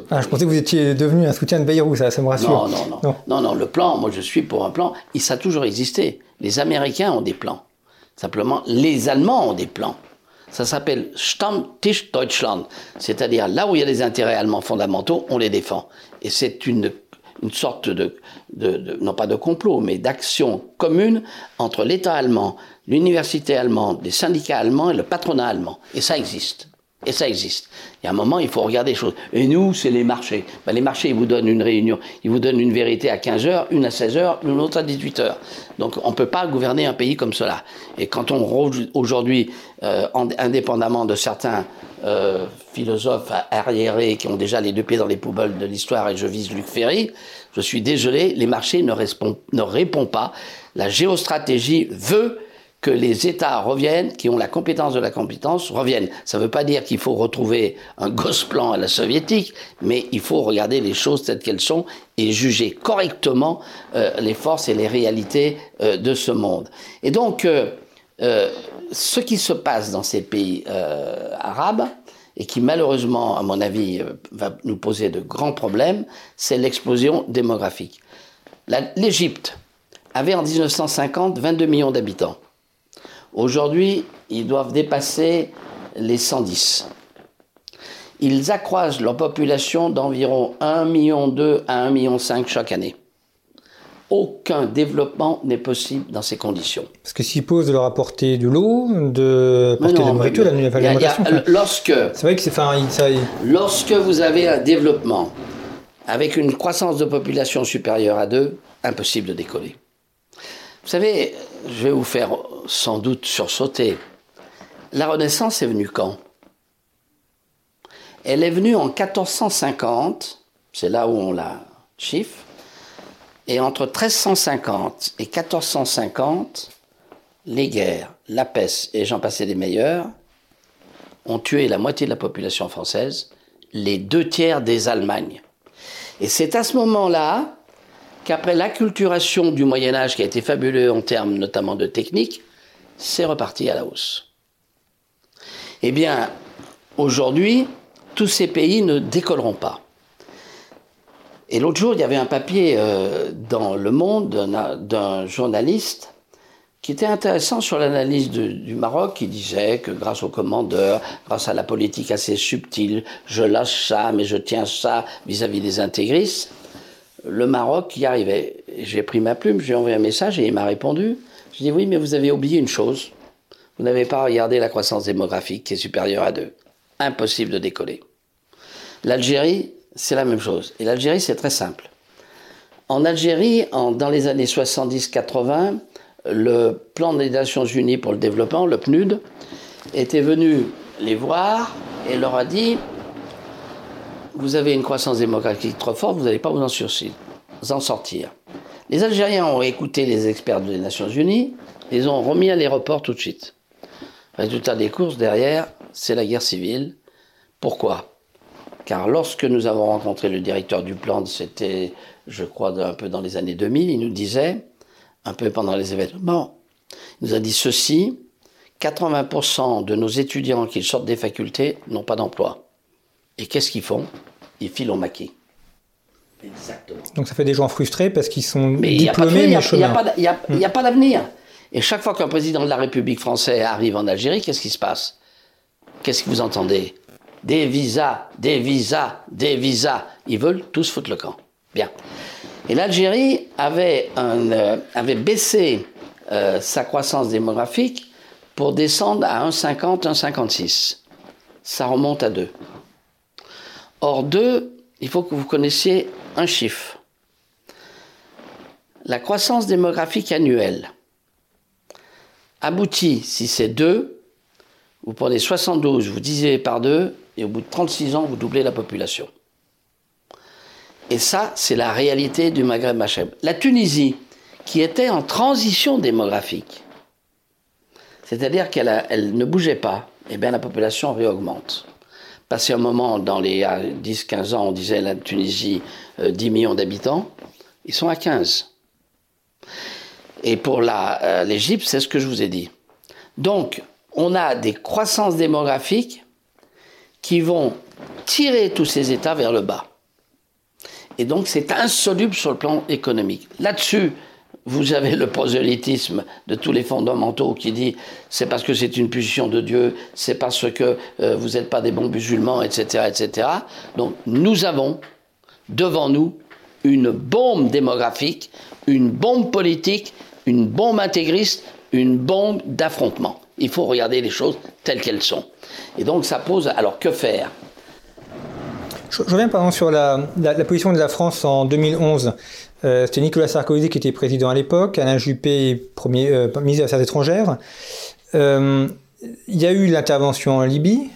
S1: ah, je pensais que vous étiez devenu un soutien de Bayrou, ça, ça me rassure.
S2: Non, non, non, non. Non, le plan, moi je suis pour un plan, il, ça a toujours existé. Les Américains ont des plans. Simplement, les Allemands ont des plans. Ça s'appelle Stammtisch Deutschland, c'est-à-dire là où il y a des intérêts allemands fondamentaux, on les défend. Et c'est une une sorte de, non pas de complot, mais d'action commune entre l'État allemand, l'université allemande, les syndicats allemands et le patronat allemand. Et ça existe. Et ça existe. Il y a un moment, il faut regarder les choses. Et nous, c'est les marchés. Ben, les marchés, ils vous donnent une réunion, ils vous donnent une vérité à 15h, une à 16h, une autre à 18h. Donc on ne peut pas gouverner un pays comme cela. Et quand on aujourd'hui, euh, indépendamment de certains euh, philosophes arriérés qui ont déjà les deux pieds dans les poubelles de l'histoire, et je vise Luc Ferry, je suis désolé, les marchés ne, ne répondent pas. La géostratégie veut que les États reviennent, qui ont la compétence de la compétence, reviennent. Ça ne veut pas dire qu'il faut retrouver un gosse plan à la soviétique, mais il faut regarder les choses telles qu'elles sont et juger correctement euh, les forces et les réalités euh, de ce monde. Et donc, euh, ce qui se passe dans ces pays arabes, et qui malheureusement, à mon avis, va nous poser de grands problèmes, c'est l'explosion démographique. L'Égypte avait en 1950 22 millions d'habitants. Aujourd'hui, ils doivent dépasser les 110. Ils accroissent leur population d'environ 1,2 million à 1,5 million chaque année. aucun développement n'est possible dans ces conditions.
S1: Parce que s'ils posent de leur apporter de l'eau, de apporter de la nourriture, l'alimentation.
S2: Lorsque.
S1: C'est vrai que c'est. Enfin, ça...
S2: Lorsque vous avez un développement avec une croissance de population supérieure à 2, impossible de décoller. Vous savez, je vais vous faire sans doute sursauter. La Renaissance est venue quand? Elle est venue en 1450, c'est là où on la chiffre, et entre 1350 et 1450, les guerres, la peste et j'en passais des meilleurs, ont tué la moitié de la population française, les deux tiers des Allemagnes. Et c'est à ce moment-là qu'après l'acculturation du Moyen Âge, qui a été fabuleux en termes notamment de technique, c'est reparti à la hausse. Eh bien, aujourd'hui, tous ces pays ne décolleront pas. Et l'autre jour, il y avait un papier euh, dans Le Monde d'un journaliste qui était intéressant sur l'analyse du Maroc, qui disait que grâce au commandeur, grâce à la politique assez subtile, je lâche ça, mais je tiens ça vis-à-vis des intégristes, le Maroc y arrivait. J'ai pris ma plume, j'ai envoyé un message et il m'a répondu. Je dis oui, mais vous avez oublié une chose. Vous n'avez pas regardé la croissance démographique qui est supérieure à 2. Impossible de décoller. L'Algérie, c'est la même chose. Et l'Algérie, c'est très simple. En Algérie, dans les années 70-80, le plan des Nations Unies pour le développement, le PNUD, était venu les voir et leur a dit Vous avez une croissance démographique trop forte, vous n'allez pas vous en, en sortir. Les Algériens ont écouté les experts des Nations Unies, ils ont remis à l'aéroport tout de suite. Résultat des courses, derrière, c'est la guerre civile. Pourquoi? Car lorsque nous avons rencontré le directeur du plan, c'était, je crois, un peu dans les années 2000, il nous disait un peu pendant les événements, il nous a dit ceci 80% de nos étudiants qui sortent des facultés n'ont pas d'emploi. Et qu'est-ce qu'ils font? Ils filent au maquis.
S1: Exactement. Donc ça fait des gens frustrés parce qu'ils sont mais diplômés,
S2: mais Il n'y a, pas d'avenir. Et chaque fois qu'un président de la République française arrive en Algérie, qu'est-ce qui se passe? Qu'est-ce que vous entendez? Des visas, des visas, des visas. Ils veulent tous foutre le camp. Bien. Et l'Algérie avait, euh, avait baissé euh, sa croissance démographique pour descendre à 1,50, 1,56. Ça remonte à 2. Or, 2, il faut que vous connaissiez un chiffre. La croissance démographique annuelle aboutit, si c'est 2, vous prenez 72, vous divisez par 2, et au bout de 36 ans, vous doublez la population. Et ça, c'est la réalité du Maghreb Machem. La Tunisie, qui était en transition démographique, c'est-à-dire qu'elle elle ne bougeait pas, eh bien la population réaugmente. Passé un moment, dans les 10-15 ans, on disait la Tunisie, 10 euh, millions d'habitants, ils sont à 15. Et pour euh, l'Égypte, c'est ce que je vous ai dit. Donc, on a des croissances démographiques qui vont tirer tous ces États vers le bas. Et donc c'est insoluble sur le plan économique. Là-dessus, vous avez le prosélytisme de tous les fondamentaux qui dit c'est parce que c'est une punition de Dieu, c'est parce que euh, vous n'êtes pas des bons musulmans, etc., etc. Donc nous avons devant nous une bombe démographique, une bombe politique, une bombe intégriste, une bombe d'affrontement. Il faut regarder les choses telles qu'elles sont. Et donc ça pose alors que faire?
S1: Je, reviens par exemple sur la, position de la France en 2011. Euh, c'était Nicolas Sarkozy qui était président à l'époque, Alain Juppé, premier, euh, ministre des Affaires étrangères. Euh, il y a eu l'intervention en Libye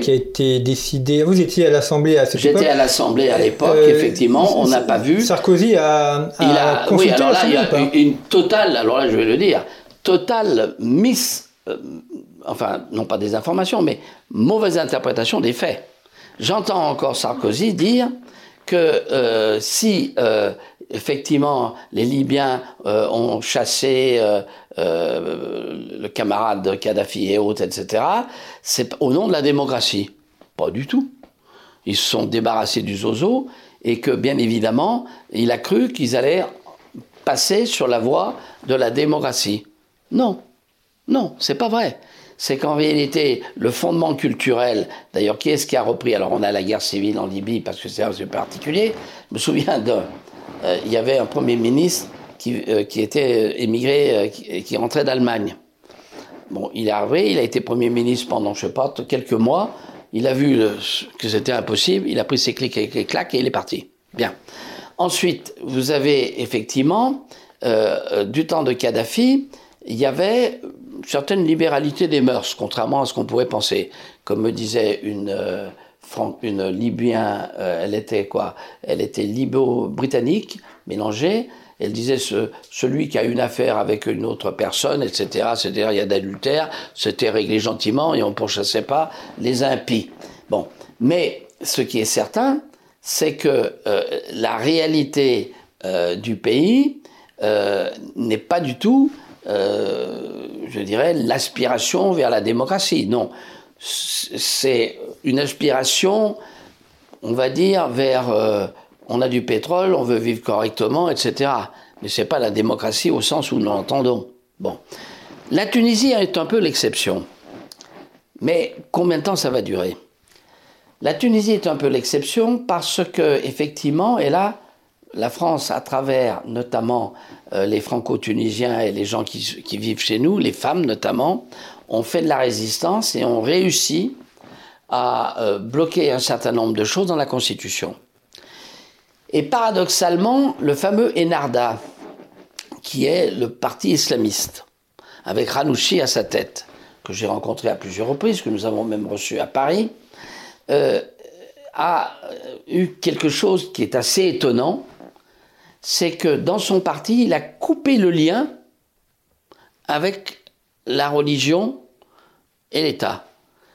S1: qui a été décidée. Vous étiez à l'Assemblée à cette
S2: époque J'étais à l'Assemblée à l'époque, effectivement, on n'a pas vu.
S1: Sarkozy a,
S2: il a oui, alors là, il y a une, totale, alors là je vais le dire, totale miss, enfin, non pas des informations, mais mauvaise interprétation des faits. J'entends encore Sarkozy dire que euh, si euh, effectivement les Libyens euh, ont chassé le camarade de Kadhafi et autres, etc., c'est au nom de la démocratie. Pas du tout. Ils se sont débarrassés du zozo et que bien évidemment, il a cru qu'ils allaient passer sur la voie de la démocratie. Non, non, c'est pas vrai c'est qu'en réalité, le fondement culturel, d'ailleurs, qui est-ce qui a repris? Alors, on a la guerre civile en Libye parce que c'est un peu particulier. Je me souviens d'un. Euh, il y avait un Premier ministre qui, qui était émigré, qui, qui rentrait d'Allemagne. Bon, il est arrivé, il a été Premier ministre pendant, je sais pas, quelques mois. Il a vu que c'était impossible, il a pris ses clics et ses claques et il est parti. Bien. Ensuite, vous avez effectivement, euh, du temps de Kadhafi, il y avait une certaine libéralité des mœurs, contrairement à ce qu'on pourrait penser. Comme me disait une, une Libyen, euh, elle était quoi? Elle était libo-britannique, mélangée. Elle disait ce, celui qui a une affaire avec une autre personne, etc., c'est-à-dire il y a d'adultère, c'était réglé gentiment et on ne pourchassait pas les impies. Bon, mais ce qui est certain, c'est que euh, la réalité euh, du pays n'est pas du tout, je dirais, l'aspiration vers la démocratie. Non, c'est une aspiration, on va dire, vers on a du pétrole, on veut vivre correctement, etc. Mais ce n'est pas la démocratie au sens où nous l'entendons. Bon. La Tunisie est un peu l'exception. Mais combien de temps ça va durer? La Tunisie est un peu l'exception parce que, effectivement, et là, la France, à travers notamment euh, les franco-tunisiens et les gens qui, vivent chez nous, les femmes notamment, ont fait de la résistance et ont réussi à euh, bloquer un certain nombre de choses dans la Constitution. Et paradoxalement, le fameux Enarda, qui est le parti islamiste, avec Ranouchi à sa tête, que j'ai rencontré à plusieurs reprises, que nous avons même reçu à Paris, euh, a eu quelque chose qui est assez étonnant, c'est que dans son parti, il a coupé le lien avec la religion et l'État.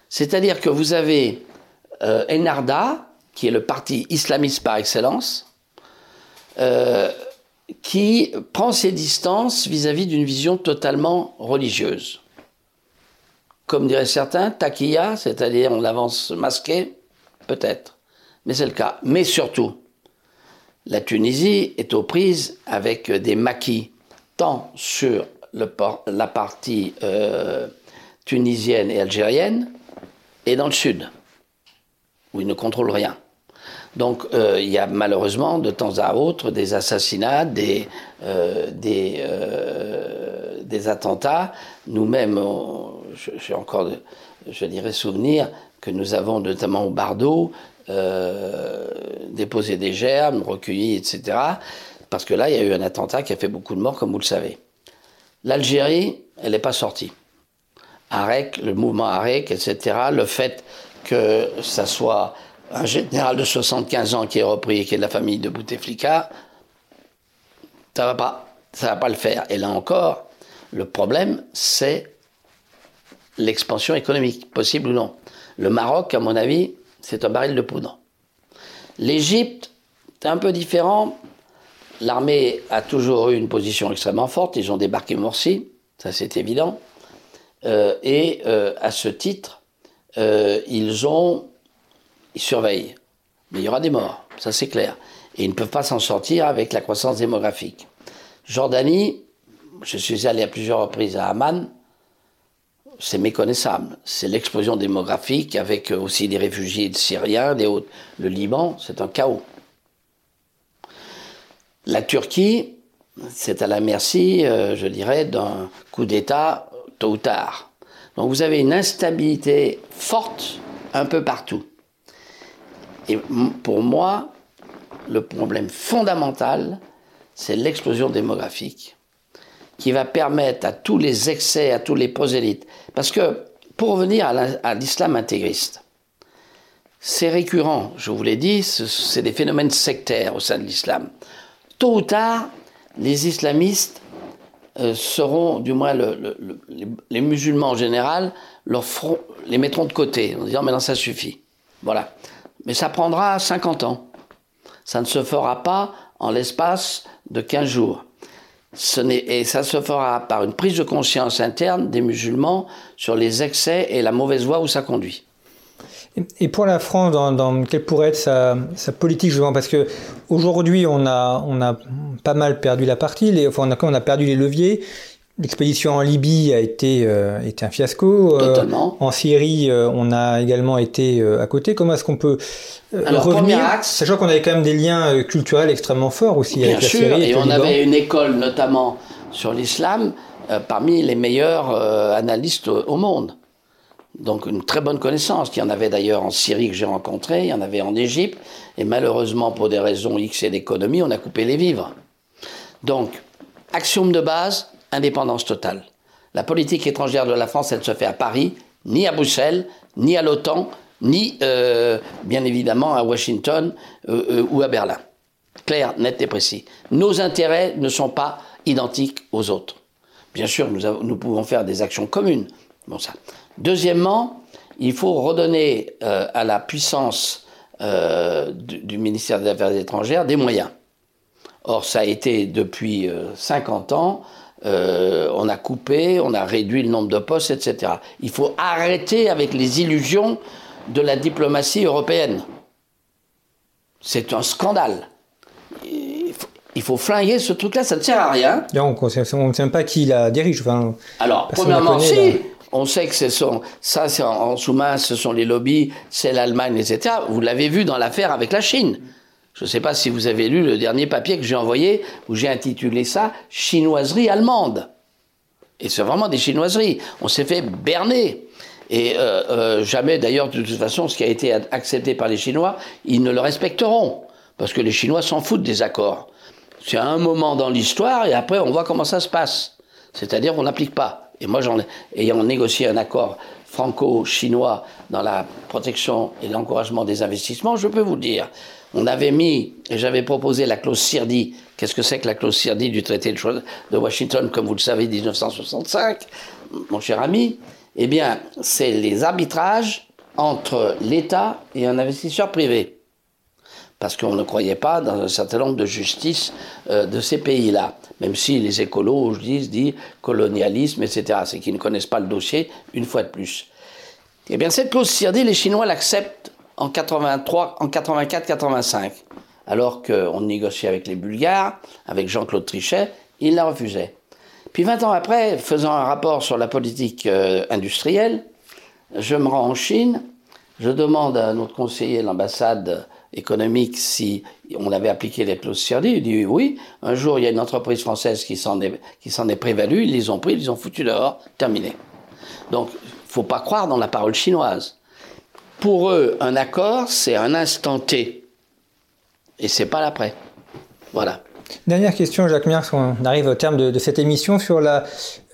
S2: C'est-à-dire que vous avez euh, Enarda, qui est le parti islamiste par excellence, euh, qui prend ses distances vis-à-vis d'une vision totalement religieuse. Comme diraient certains, taquilla, c'est-à-dire on avance masqué, peut-être, mais c'est le cas. Mais surtout, la Tunisie est aux prises avec des maquis, tant sur la partie euh, tunisienne et algérienne, et dans le sud, où ils ne contrôlent rien. Donc euh, il y a malheureusement de temps à autre des assassinats, des, des, euh, des, attentats. Nous-mêmes, j'ai encore, je dirais, souvenir que nous avons notamment au Bardo déposé des germes, recueilli, etc. Parce que là, il y a eu un attentat qui a fait beaucoup de morts, comme vous le savez. L'Algérie, elle n'est pas sortie. AREC, le mouvement AREC, etc., le fait que ça soit un général de 75 ans qui est repris et qui est de la famille de Bouteflika, ça va pas, ça va pas le faire. Et là encore, le problème, c'est l'expansion économique, possible ou non. Le Maroc, à mon avis, c'est un baril de poudre. L'Égypte, c'est un peu différent. L'armée a toujours eu une position extrêmement forte. Ils ont débarqué Morsi, ça c'est évident. Euh, et euh, à ce titre, euh, ils ont ils surveillent. Mais il y aura des morts, ça c'est clair. Et ils ne peuvent pas s'en sortir avec la croissance démographique. Jordanie, je suis allé à plusieurs reprises à Amman, c'est méconnaissable. C'est l'explosion démographique avec aussi des réfugiés syriens, des autres. Le Liban, c'est un chaos. La Turquie, c'est à la merci, euh, je dirais, d'un coup d'État tôt ou tard. Donc vous avez une instabilité forte un peu partout. Et pour moi, le problème fondamental, c'est l'explosion démographique qui va permettre à tous les excès, à tous les prosélytes. Parce que, pour revenir à l'islam intégriste, c'est récurrent, je vous l'ai dit, c'est des phénomènes sectaires au sein de l'islam. Tôt ou tard, les islamistes euh, seront, du moins les, musulmans en général, les mettront de côté en disant maintenant ça suffit. Voilà. Mais ça prendra 50 ans. Ça ne se fera pas en l'espace de 15 jours. Et ça se fera par une prise de conscience interne des musulmans sur les excès et la mauvaise voie où ça conduit.
S1: Et pour la France, dans, quelle pourrait être sa, politique justement Parce que aujourd'hui, on a, on a pas mal perdu la partie, les, enfin, on a, on a perdu les leviers. L'expédition en Libye a été, été un fiasco.
S2: Totalement.
S1: en Syrie, on a également été à côté. Comment est-ce qu'on peut
S2: Alors,
S1: revenir,
S2: axe,
S1: sachant qu'on avait quand même des liens culturels extrêmement forts aussi
S2: bien
S1: avec la Syrie.
S2: et on avait une école notamment sur l'islam parmi les meilleurs analystes au, au monde. Donc une très bonne connaissance, qu'il y en avait d'ailleurs en Syrie que j'ai rencontré, il y en avait en Égypte, et malheureusement pour des raisons X et d'économie, on a coupé les vivres. Donc, axiome de base, indépendance totale. La politique étrangère de la France, elle se fait à Paris, ni à Bruxelles, ni à l'OTAN, ni euh, bien évidemment à Washington euh, euh, ou à Berlin. Clair, net et précis. Nos intérêts ne sont pas identiques aux autres. Bien sûr, nous, nous pouvons faire des actions communes. Bon, ça. Deuxièmement, il faut redonner euh, à la puissance euh, du, du, ministère des Affaires étrangères des moyens. Or, ça a été depuis euh, 50 ans, euh, on a coupé, on a réduit le nombre de postes, etc. Il faut arrêter avec les illusions de la diplomatie européenne. C'est un scandale. Il faut, il faut flinguer ce truc-là, ça ne sert à rien.
S1: Donc, on ne sait pas qui la dirige. Enfin,
S2: Alors, premièrement, si, là. On sait que ce sont, ça, c'est en, en sous-main, ce sont les lobbies, c'est l'Allemagne, etc. Vous l'avez vu dans l'affaire avec la Chine. Je ne sais pas si vous avez lu le dernier papier que j'ai envoyé, où j'ai intitulé ça Chinoiserie allemande. Et c'est vraiment des chinoiseries. On s'est fait berner. Et euh, euh, jamais, d'ailleurs, de toute façon, ce qui a été accepté par les Chinois, ils ne le respecteront. Parce que les Chinois s'en foutent des accords. C'est un moment dans l'histoire et après, on voit comment ça se passe. C'est-à-dire qu'on n'applique pas. Et moi, ayant négocié un accord franco-chinois dans la protection et l'encouragement des investissements, je peux vous dire. On avait mis, et j'avais proposé la clause CIRDI. Qu'est-ce que c'est que la clause CIRDI du traité de Washington, comme vous le savez, 1965, mon cher ami? Eh bien, c'est les arbitrages entre l'État et un investisseur privé. Parce qu'on ne croyait pas dans un certain nombre de justices euh, de ces pays-là. Même si les écolos disent, disent colonialisme, etc. C'est qu'ils ne connaissent pas le dossier, une fois de plus. Eh bien, cette clause CIRDI, les Chinois l'acceptent en 83, en 84-85, alors qu'on négociait avec les Bulgares, avec Jean-Claude Trichet, il la refusait. Puis 20 ans après, faisant un rapport sur la politique euh, industrielle, je me rends en Chine, je demande à notre conseiller, l'ambassade économique, si on avait appliqué les clauses CIRDI. Il dit oui. Un jour, il y a une entreprise française qui s'en est, prévalue, ils les ont pris, ils les ont foutus dehors, terminé. Donc, faut pas croire dans la parole chinoise. Pour eux, un accord, c'est un instant T. Et c'est pas l'après. Voilà.
S1: Dernière question, Jacques Miers, on arrive au terme de, cette émission sur la,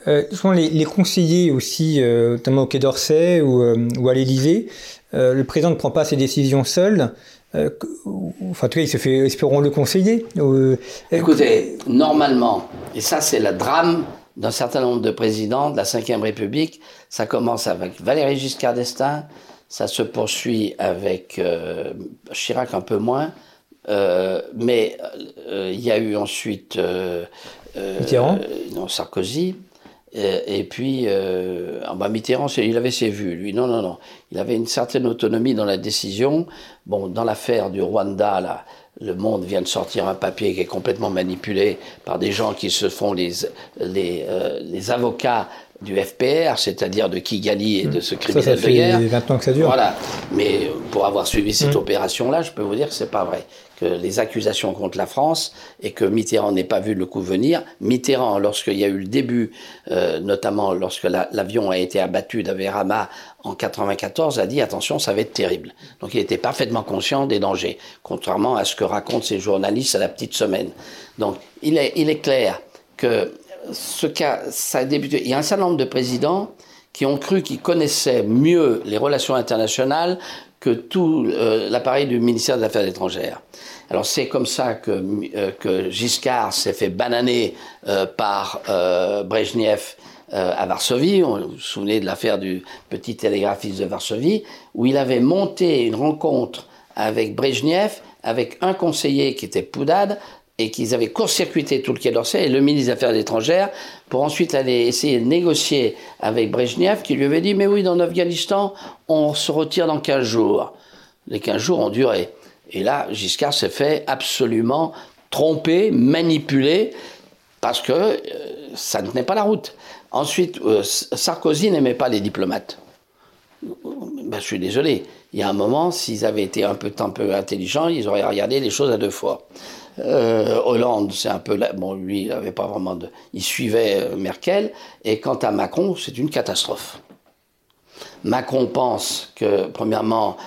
S1: euh, les, les, conseillers aussi, euh, notamment au Quai d'Orsay ou, euh, ou à l'Élysée. Le président ne prend pas ses décisions seul. enfin, en tout cas, il se fait, espérons, le conseiller.
S2: Écoutez, normalement, et ça, c'est le drame d'un certain nombre de présidents de la Ve République, ça commence avec Valéry Giscard d'Estaing, ça se poursuit avec euh, Chirac un peu moins, euh, mais euh, il y a eu ensuite
S1: Mitterrand,
S2: non Sarkozy, et, et puis bah Mitterrand, il avait ses vues, lui. Non, non, non. Il avait une certaine autonomie dans la décision. Bon, dans l'affaire du Rwanda, là, le Monde vient de sortir un papier qui est complètement manipulé par des gens qui se font les, les, euh, les avocats du FPR, c'est-à-dire de Kigali et de ce criminel
S1: ça, ça
S2: de guerre.
S1: fait 20 ans que ça dure.
S2: Voilà. Mais pour avoir suivi cette
S1: Mm.
S2: opération-là, je peux vous dire que c'est pas vrai. Les accusations contre la France et que Mitterrand n'ait pas vu le coup venir. Mitterrand, lorsqu'il y a eu le début, euh, notamment lorsque la- l'avion a été abattu d'Averama en 94, a dit attention, ça va être terrible. Donc il était parfaitement conscient des dangers, contrairement à ce que racontent ces journalistes à la petite semaine. Donc il est, il est clair que ce cas, ça a débuté. Il y a un certain nombre de présidents qui ont cru qu'ils connaissaient mieux les relations internationales que tout euh, l'appareil du ministère des Affaires étrangères. Alors c'est comme ça que, euh, Giscard s'est fait bananer euh, par Brejnev à Varsovie. Vous vous souvenez de l'affaire du petit télégraphiste de Varsovie, où il avait monté une rencontre avec Brejnev, avec un conseiller qui était Poudade, et qu'ils avaient court-circuité tout le Quai d'Orsay et le ministre des Affaires étrangères pour ensuite aller essayer de négocier avec Brejnev qui lui avait dit mais oui dans l'Afghanistan on se retire dans 15 jours. Les 15 jours ont duré. Et là Giscard s'est fait absolument tromper, manipuler parce que euh, ça ne tenait pas la route. Ensuite, Sarkozy n'aimait pas les diplomates. Ben, je suis désolé. Il y a un moment, s'ils avaient été un peu, un peu intelligents, ils auraient regardé les choses à deux fois. Hollande, c'est un peu bon, lui, il avait pas vraiment de, il suivait Merkel. Et quant à Macron, c'est une catastrophe. Macron pense que, premièrement,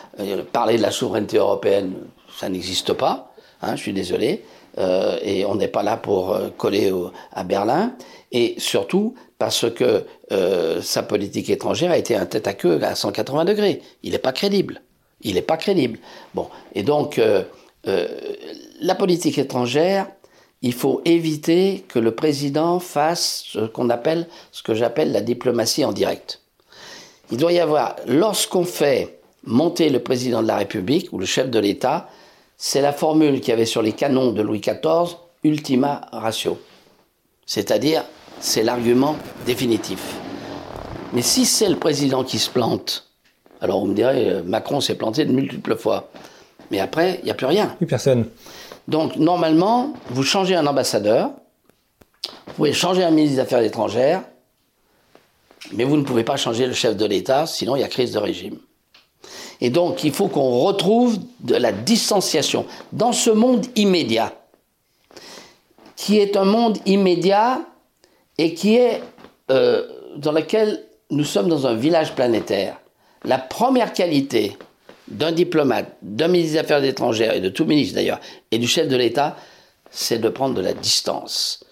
S2: parler de la souveraineté européenne, ça n'existe pas. Hein, je suis désolé. Euh, et on n'est pas là pour euh, coller à Berlin. Et surtout parce que euh, sa politique étrangère a été un tête à queue à 180 degrés. Il n'est pas crédible. Il n'est pas crédible. Bon, et donc la politique étrangère, il faut éviter que le président fasse ce qu'on appelle, ce que j'appelle la diplomatie en direct. Il doit y avoir, lorsqu'on fait monter le président de la République ou le chef de l'État, c'est la formule qu'il y avait sur les canons de Louis XIV, ultima ratio. C'est-à-dire, c'est l'argument définitif. Mais si c'est le président qui se plante, alors on me dirait, euh, Macron s'est planté de multiples fois. Mais après, il n'y a plus rien.
S1: Plus personne.
S2: Donc, normalement, vous changez un ambassadeur, vous pouvez changer un ministre des Affaires étrangères, mais vous ne pouvez pas changer le chef de l'État, sinon il y a crise de régime. Et donc, il faut qu'on retrouve de la distanciation dans ce monde immédiat, qui est un monde immédiat et qui est euh, dans lequel nous sommes dans un village planétaire. La première qualité d'un diplomate, d'un ministre des Affaires étrangères et de tout ministre d'ailleurs, et du chef de l'État, c'est de prendre de la distance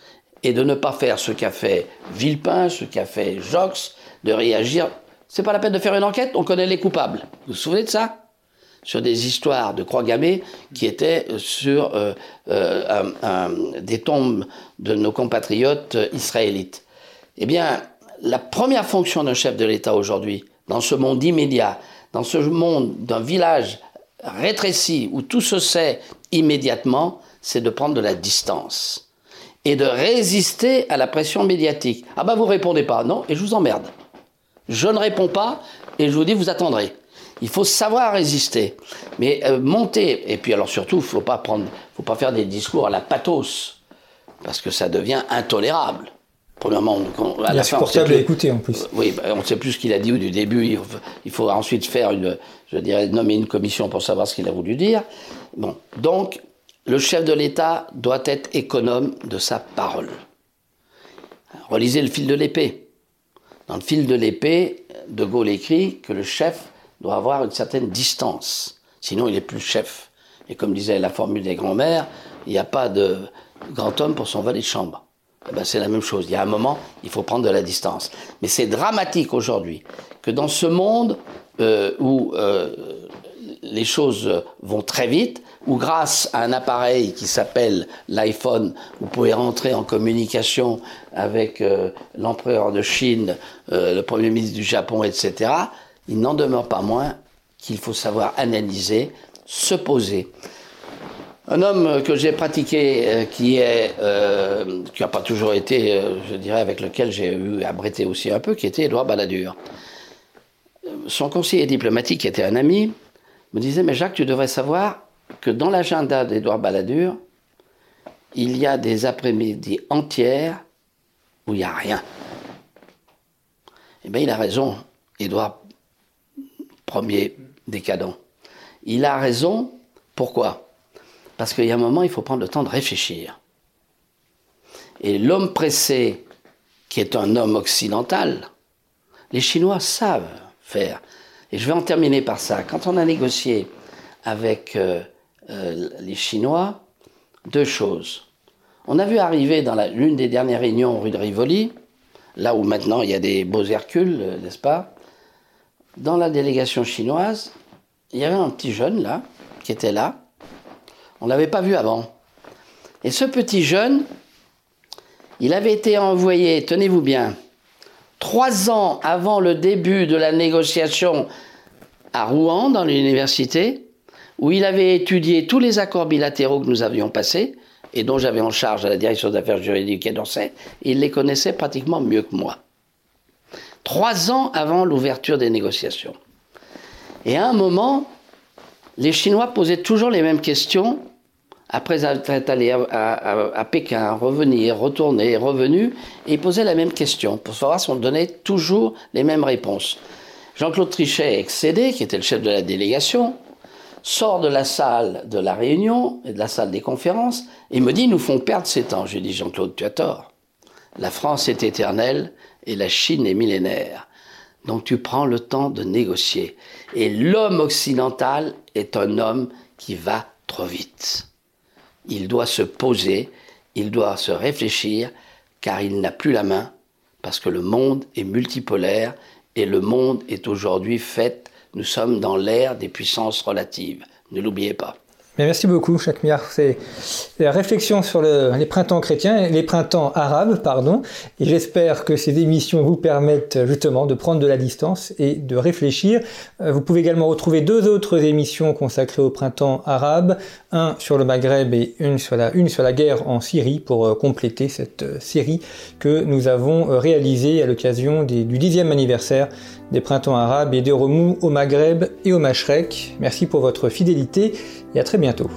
S2: et de ne pas faire ce qu'a fait Villepin, ce qu'a fait Jox, de réagir c'est pas la peine de faire une enquête, on connaît les coupables. Vous vous souvenez de ça? Sur des histoires de croix gammées qui étaient euh, sur euh, euh, des tombes de nos compatriotes israélites. Eh bien, la première fonction d'un chef de l'État aujourd'hui, dans ce monde immédiat, dans ce monde d'un village rétréci où tout se sait immédiatement, c'est de prendre de la distance et de résister à la pression médiatique. Ah ben vous répondez pas, non, et je vous emmerde. Je ne réponds pas et je vous dis, vous attendrez. Il faut savoir résister. Mais euh, monter, et puis alors surtout, faut pas prendre, faut pas faire des discours à la pathos, parce que ça devient intolérable.
S1: Premièrement, on, à la insupportable à écouter en plus.
S2: Oui, bah, on ne sait plus ce qu'il a dit du début. Il faut, ensuite faire une, je dirais, nommer une commission pour savoir ce qu'il a voulu dire. Bon, donc le chef de l'État doit être économe de sa parole. Relisez le fil de l'épée. Dans le fil de l'épée, De Gaulle écrit que le chef doit avoir une certaine distance, sinon il est plus chef. Et comme disait la formule des grands-mères, il n'y a pas de grand homme pour son valet de chambre. Eh ben, c'est la même chose. Il y a un moment, il faut prendre de la distance. Mais c'est dramatique aujourd'hui que dans ce monde euh, où euh, les choses vont très vite, où grâce à un appareil qui s'appelle l'iPhone, vous pouvez rentrer en communication avec euh, l'empereur de Chine, le Premier ministre du Japon, etc., il n'en demeure pas moins qu'il faut savoir analyser, se poser. Un homme que j'ai pratiqué, euh, qui n'a pas toujours été, je dirais, avec lequel j'ai eu à bretter aussi un peu, qui était Édouard Balladur. Son conseiller diplomatique, qui était un ami, me disait, mais Jacques, tu devrais savoir que dans l'agenda d'Édouard Balladur, il y a des après-midi entières où il n'y a rien. Eh bien, il a raison, Édouard Ier décadent. Il a raison, pourquoi? Parce qu'il y a un moment, il faut prendre le temps de réfléchir. Et l'homme pressé, qui est un homme occidental, les Chinois savent faire. Et je vais en terminer par ça. Quand on a négocié avec euh, euh, les Chinois, deux choses. On a vu arriver dans l'une des dernières réunions rue de Rivoli, là où maintenant il y a des beaux Hercules, euh, n'est-ce pas? Dans la délégation chinoise, il y avait un petit jeune là, qui était là. On ne l'avait pas vu avant. Et ce petit jeune, il avait été envoyé, tenez-vous bien, trois ans avant le début de la négociation à Rouen, dans l'université, où il avait étudié tous les accords bilatéraux que nous avions passés, et dont j'avais en charge à la direction des affaires juridiques et d'Orsay, il les connaissait pratiquement mieux que moi. Trois ans avant l'ouverture des négociations. Et à un moment, les Chinois posaient toujours les mêmes questions après être allé à, Pékin, revenir, retourner, revenu, et posait la même question pour savoir si on donnait toujours les mêmes réponses. Jean-Claude Trichet, excédé, qui était le chef de la délégation, sort de la salle de la réunion et de la salle des conférences et me dit Nous font perdre ces temps. Je lui dis Jean-Claude, tu as tort. La France est éternelle et la Chine est millénaire. Donc tu prends le temps de négocier. Et l'homme occidental est un homme qui va trop vite. Il doit se poser, il doit se réfléchir, car il n'a plus la main, parce que le monde est multipolaire et le monde est aujourd'hui fait, nous sommes dans l'ère des puissances relatives. Ne l'oubliez pas
S1: merci beaucoup, Miard. C'est la réflexion sur les printemps chrétiens, les printemps arabes, pardon. Et j'espère que ces émissions vous permettent justement de prendre de la distance et de réfléchir. Euh, vous pouvez également retrouver deux autres émissions consacrées au printemps arabe, un sur le Maghreb et une sur la, une sur la guerre en Syrie pour euh, compléter cette euh, série que nous avons réalisée à l'occasion du dixième anniversaire des printemps arabes et des remous au Maghreb et au Mashrek. Merci pour votre fidélité et à très bientôt.